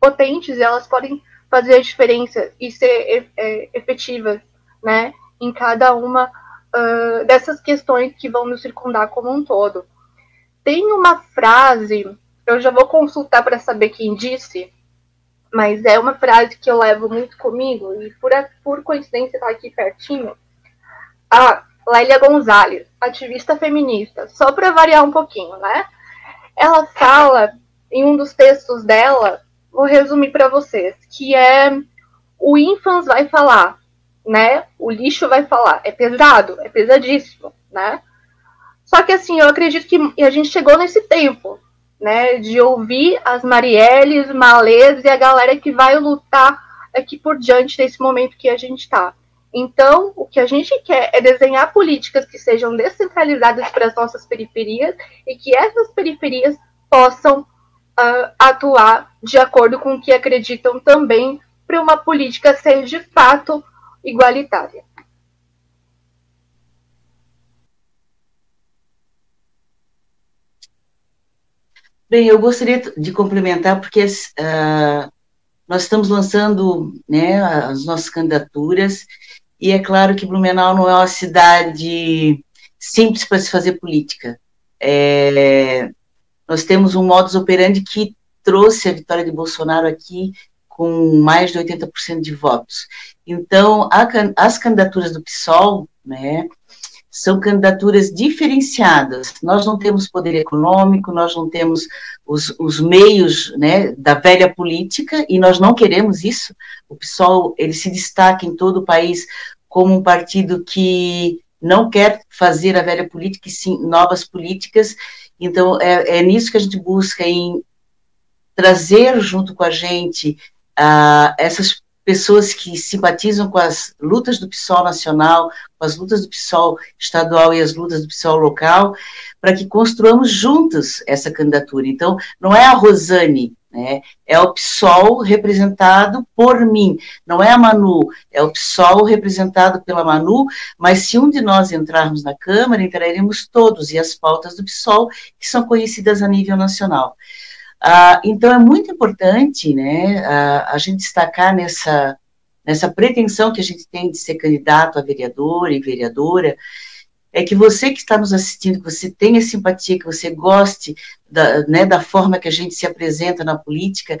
S5: potentes e elas podem fazer a diferença e ser é, efetivas, né? Em cada uma uh, dessas questões que vão nos circundar como um todo. Tem uma frase, eu já vou consultar para saber quem disse, mas é uma frase que eu levo muito comigo, e por, por coincidência está aqui pertinho. A Lélia Gonzalez, ativista feminista, só para variar um pouquinho, né? Ela fala em um dos textos dela, vou resumir para vocês, que é o Infans vai falar, né? O lixo vai falar. É pesado, é pesadíssimo, né? Só que assim, eu acredito que a gente chegou nesse tempo, né, de ouvir as Marielles, Malês e a galera que vai lutar aqui por diante nesse momento que a gente está. Então, o que a gente quer é desenhar políticas que sejam descentralizadas para as nossas periferias e que essas periferias possam uh, atuar de acordo com o que acreditam também para uma política ser de fato igualitária.
S7: Bem, eu gostaria de complementar, porque uh, nós estamos lançando né, as nossas candidaturas, e é claro que Blumenau não é uma cidade simples para se fazer política. É, nós temos um modus operandi que trouxe a vitória de Bolsonaro aqui com mais de 80% de votos. Então, a, as candidaturas do PSOL, né, são candidaturas diferenciadas. Nós não temos poder econômico, nós não temos os, os meios né, da velha política, e nós não queremos isso. O PSOL ele se destaca em todo o país como um partido que não quer fazer a velha política, e sim novas políticas. Então, é, é nisso que a gente busca, em trazer junto com a gente uh, essas pessoas que simpatizam com as lutas do PSOL nacional, com as lutas do PSOL estadual e as lutas do PSOL local, para que construamos juntos essa candidatura. Então, não é a Rosane, né, é o PSOL representado por mim, não é a Manu, é o PSOL representado pela Manu, mas se um de nós entrarmos na Câmara, entraremos todos, e as pautas do PSOL, que são conhecidas a nível nacional. Ah, então, é muito importante né, a, a gente destacar nessa, nessa pretensão que a gente tem de ser candidato a vereador e vereadora, é que você que está nos assistindo, que você tenha simpatia, que você goste da, né, da forma que a gente se apresenta na política,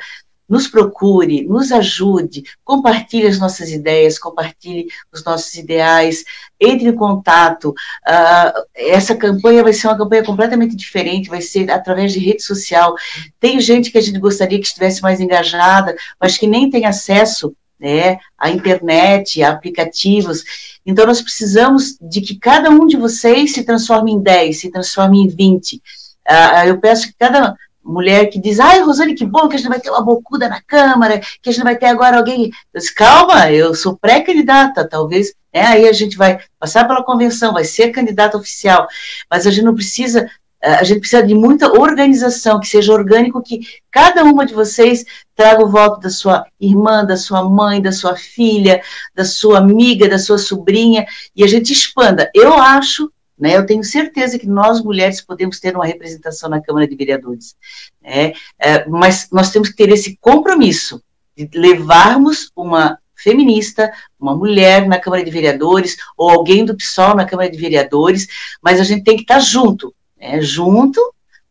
S7: nos procure, nos ajude, compartilhe as nossas ideias, compartilhe os nossos ideais, entre em contato. Uh, essa campanha vai ser uma campanha completamente diferente, vai ser através de rede social. Tem gente que a gente gostaria que estivesse mais engajada, mas que nem tem acesso né, à internet, a aplicativos. Então, nós precisamos de que cada um de vocês se transforme em 10, se transforme em 20. Uh, ah, eu peço que cada mulher que diz, ai, Rosane, que bom que a gente vai ter uma bocuda na Câmara, que a gente vai ter agora alguém. Eu disse, calma, eu sou pré-candidata, talvez, né, aí a gente vai passar pela convenção, vai ser candidata oficial, mas a gente não precisa, eh, a gente precisa de muita organização, que seja orgânico, que cada uma de vocês traga o voto da sua irmã, da sua mãe, da sua filha, da sua amiga, da sua sobrinha, e a gente expanda. Eu acho né? Eu tenho certeza que nós, mulheres, podemos ter uma representação na Câmara de Vereadores. Né? É, mas nós temos que ter esse compromisso de levarmos uma feminista, uma mulher na Câmara de Vereadores, ou alguém do PSOL na Câmara de Vereadores, mas a gente tem que estar junto, né? junto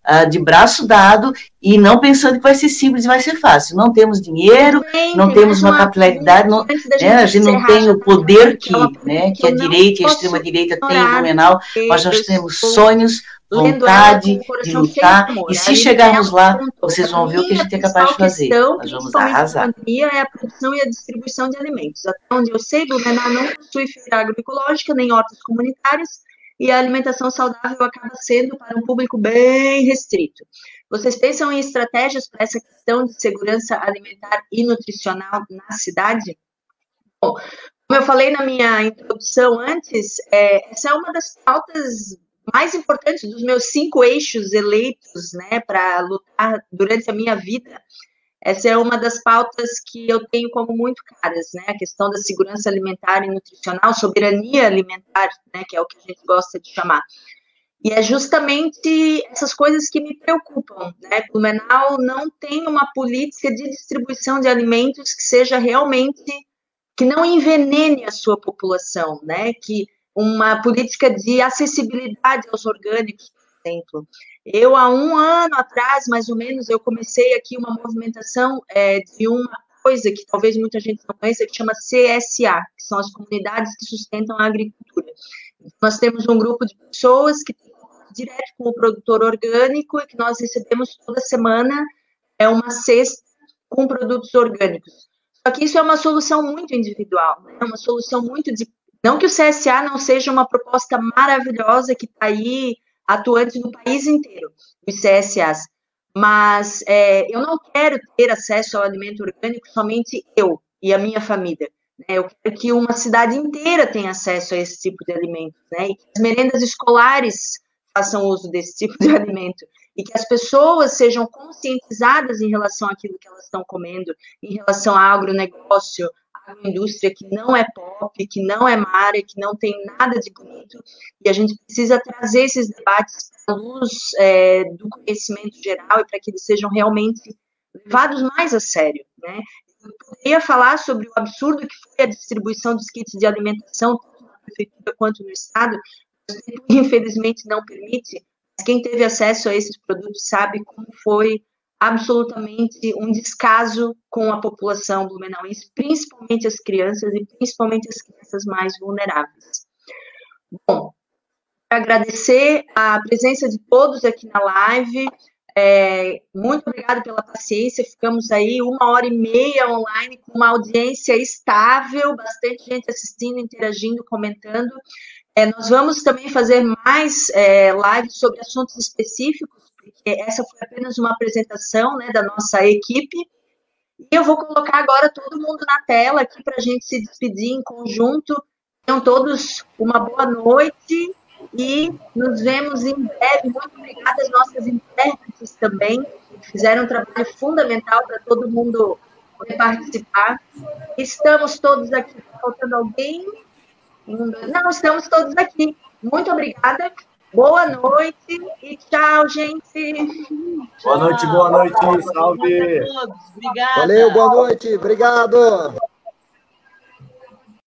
S7: uh, de braço dado e não pensando que vai ser simples e vai ser fácil. Não temos dinheiro, Bem, não temos uma capilaridade, não, né, a gente não tem o poder que, né, que a direita e a extrema-direita têm em Blumenau, mas nós temos sonhos, vontade de lutar, e se chegarmos lá, vocês vão ver o que a gente é capaz de fazer. Nós vamos arrasar.
S2: é a produção e a distribuição de alimentos. Até onde eu sei, Blumenau não possui feira agroecológica, nem hortas comunitárias, e a alimentação saudável acaba sendo para um público bem restrito. Vocês pensam em estratégias para essa questão de segurança alimentar e nutricional na cidade? Bom, como eu falei na minha introdução antes, é, essa é uma das pautas mais importantes dos meus cinco eixos eleitos, né, para lutar durante a minha vida essa é uma das pautas que eu tenho como muito caras, né? A questão da segurança alimentar e nutricional, soberania alimentar, né? Que é o que a gente gosta de chamar. E é justamente essas coisas que me preocupam, né? Blumenau não tem uma política de distribuição de alimentos que seja realmente que não envenene a sua população, né? Que uma política de acessibilidade aos orgânicos, exemplo, eu, há um ano atrás, mais ou menos, eu comecei aqui uma movimentação é, de uma coisa que talvez muita gente não conheça, que chama CSA, que são as comunidades que sustentam a agricultura. Nós temos um grupo de pessoas que direto com o produtor orgânico e que nós recebemos toda semana é uma cesta com produtos orgânicos. Só que isso é uma solução muito individual, é né? uma solução muito de não que o CSA não seja uma proposta maravilhosa que está aí atuantes no país inteiro, os CSAs. Mas é, eu não quero ter acesso ao alimento orgânico somente eu e a minha família. Né? Eu quero que uma cidade inteira tenha acesso a esse tipo de alimento, né? E que as merendas escolares façam uso desse tipo de alimento e que as pessoas sejam conscientizadas em relação àquilo que elas estão comendo, em relação ao agronegócio, agroindústria que não é pop, que não é Mara, que não tem nada de bonito, e a gente precisa trazer esses debates à luz é, do conhecimento geral e para que eles sejam realmente levados mais a sério, né? Eu poderia falar sobre o absurdo que foi a distribuição dos kits de alimentação, tanto na prefeitura quanto no estado, mas infelizmente não permite, mas quem teve acesso a esses produtos sabe como foi absolutamente um descaso com a população blumenauense, principalmente as crianças e principalmente as crianças mais vulneráveis. Bom, agradecer a presença de todos aqui na live. É, muito obrigada pela paciência. Ficamos aí uma hora e meia online com uma audiência estável, bastante gente assistindo, interagindo, comentando. É, nós vamos também fazer mais é, lives sobre assuntos específicos essa foi apenas uma apresentação né, da nossa equipe. E eu vou colocar agora todo mundo na tela aqui para a gente se despedir em conjunto. Tenham todos uma boa noite e nos vemos em breve. Muito obrigada às nossas intérpretes também, que fizeram um trabalho fundamental para todo mundo poder participar. Estamos todos aqui. Tá faltando alguém? Não, estamos todos aqui. Muito obrigada. Boa noite e tchau, gente.
S4: Boa noite, boa noite. Salve.
S6: Valeu, boa noite. Obrigado.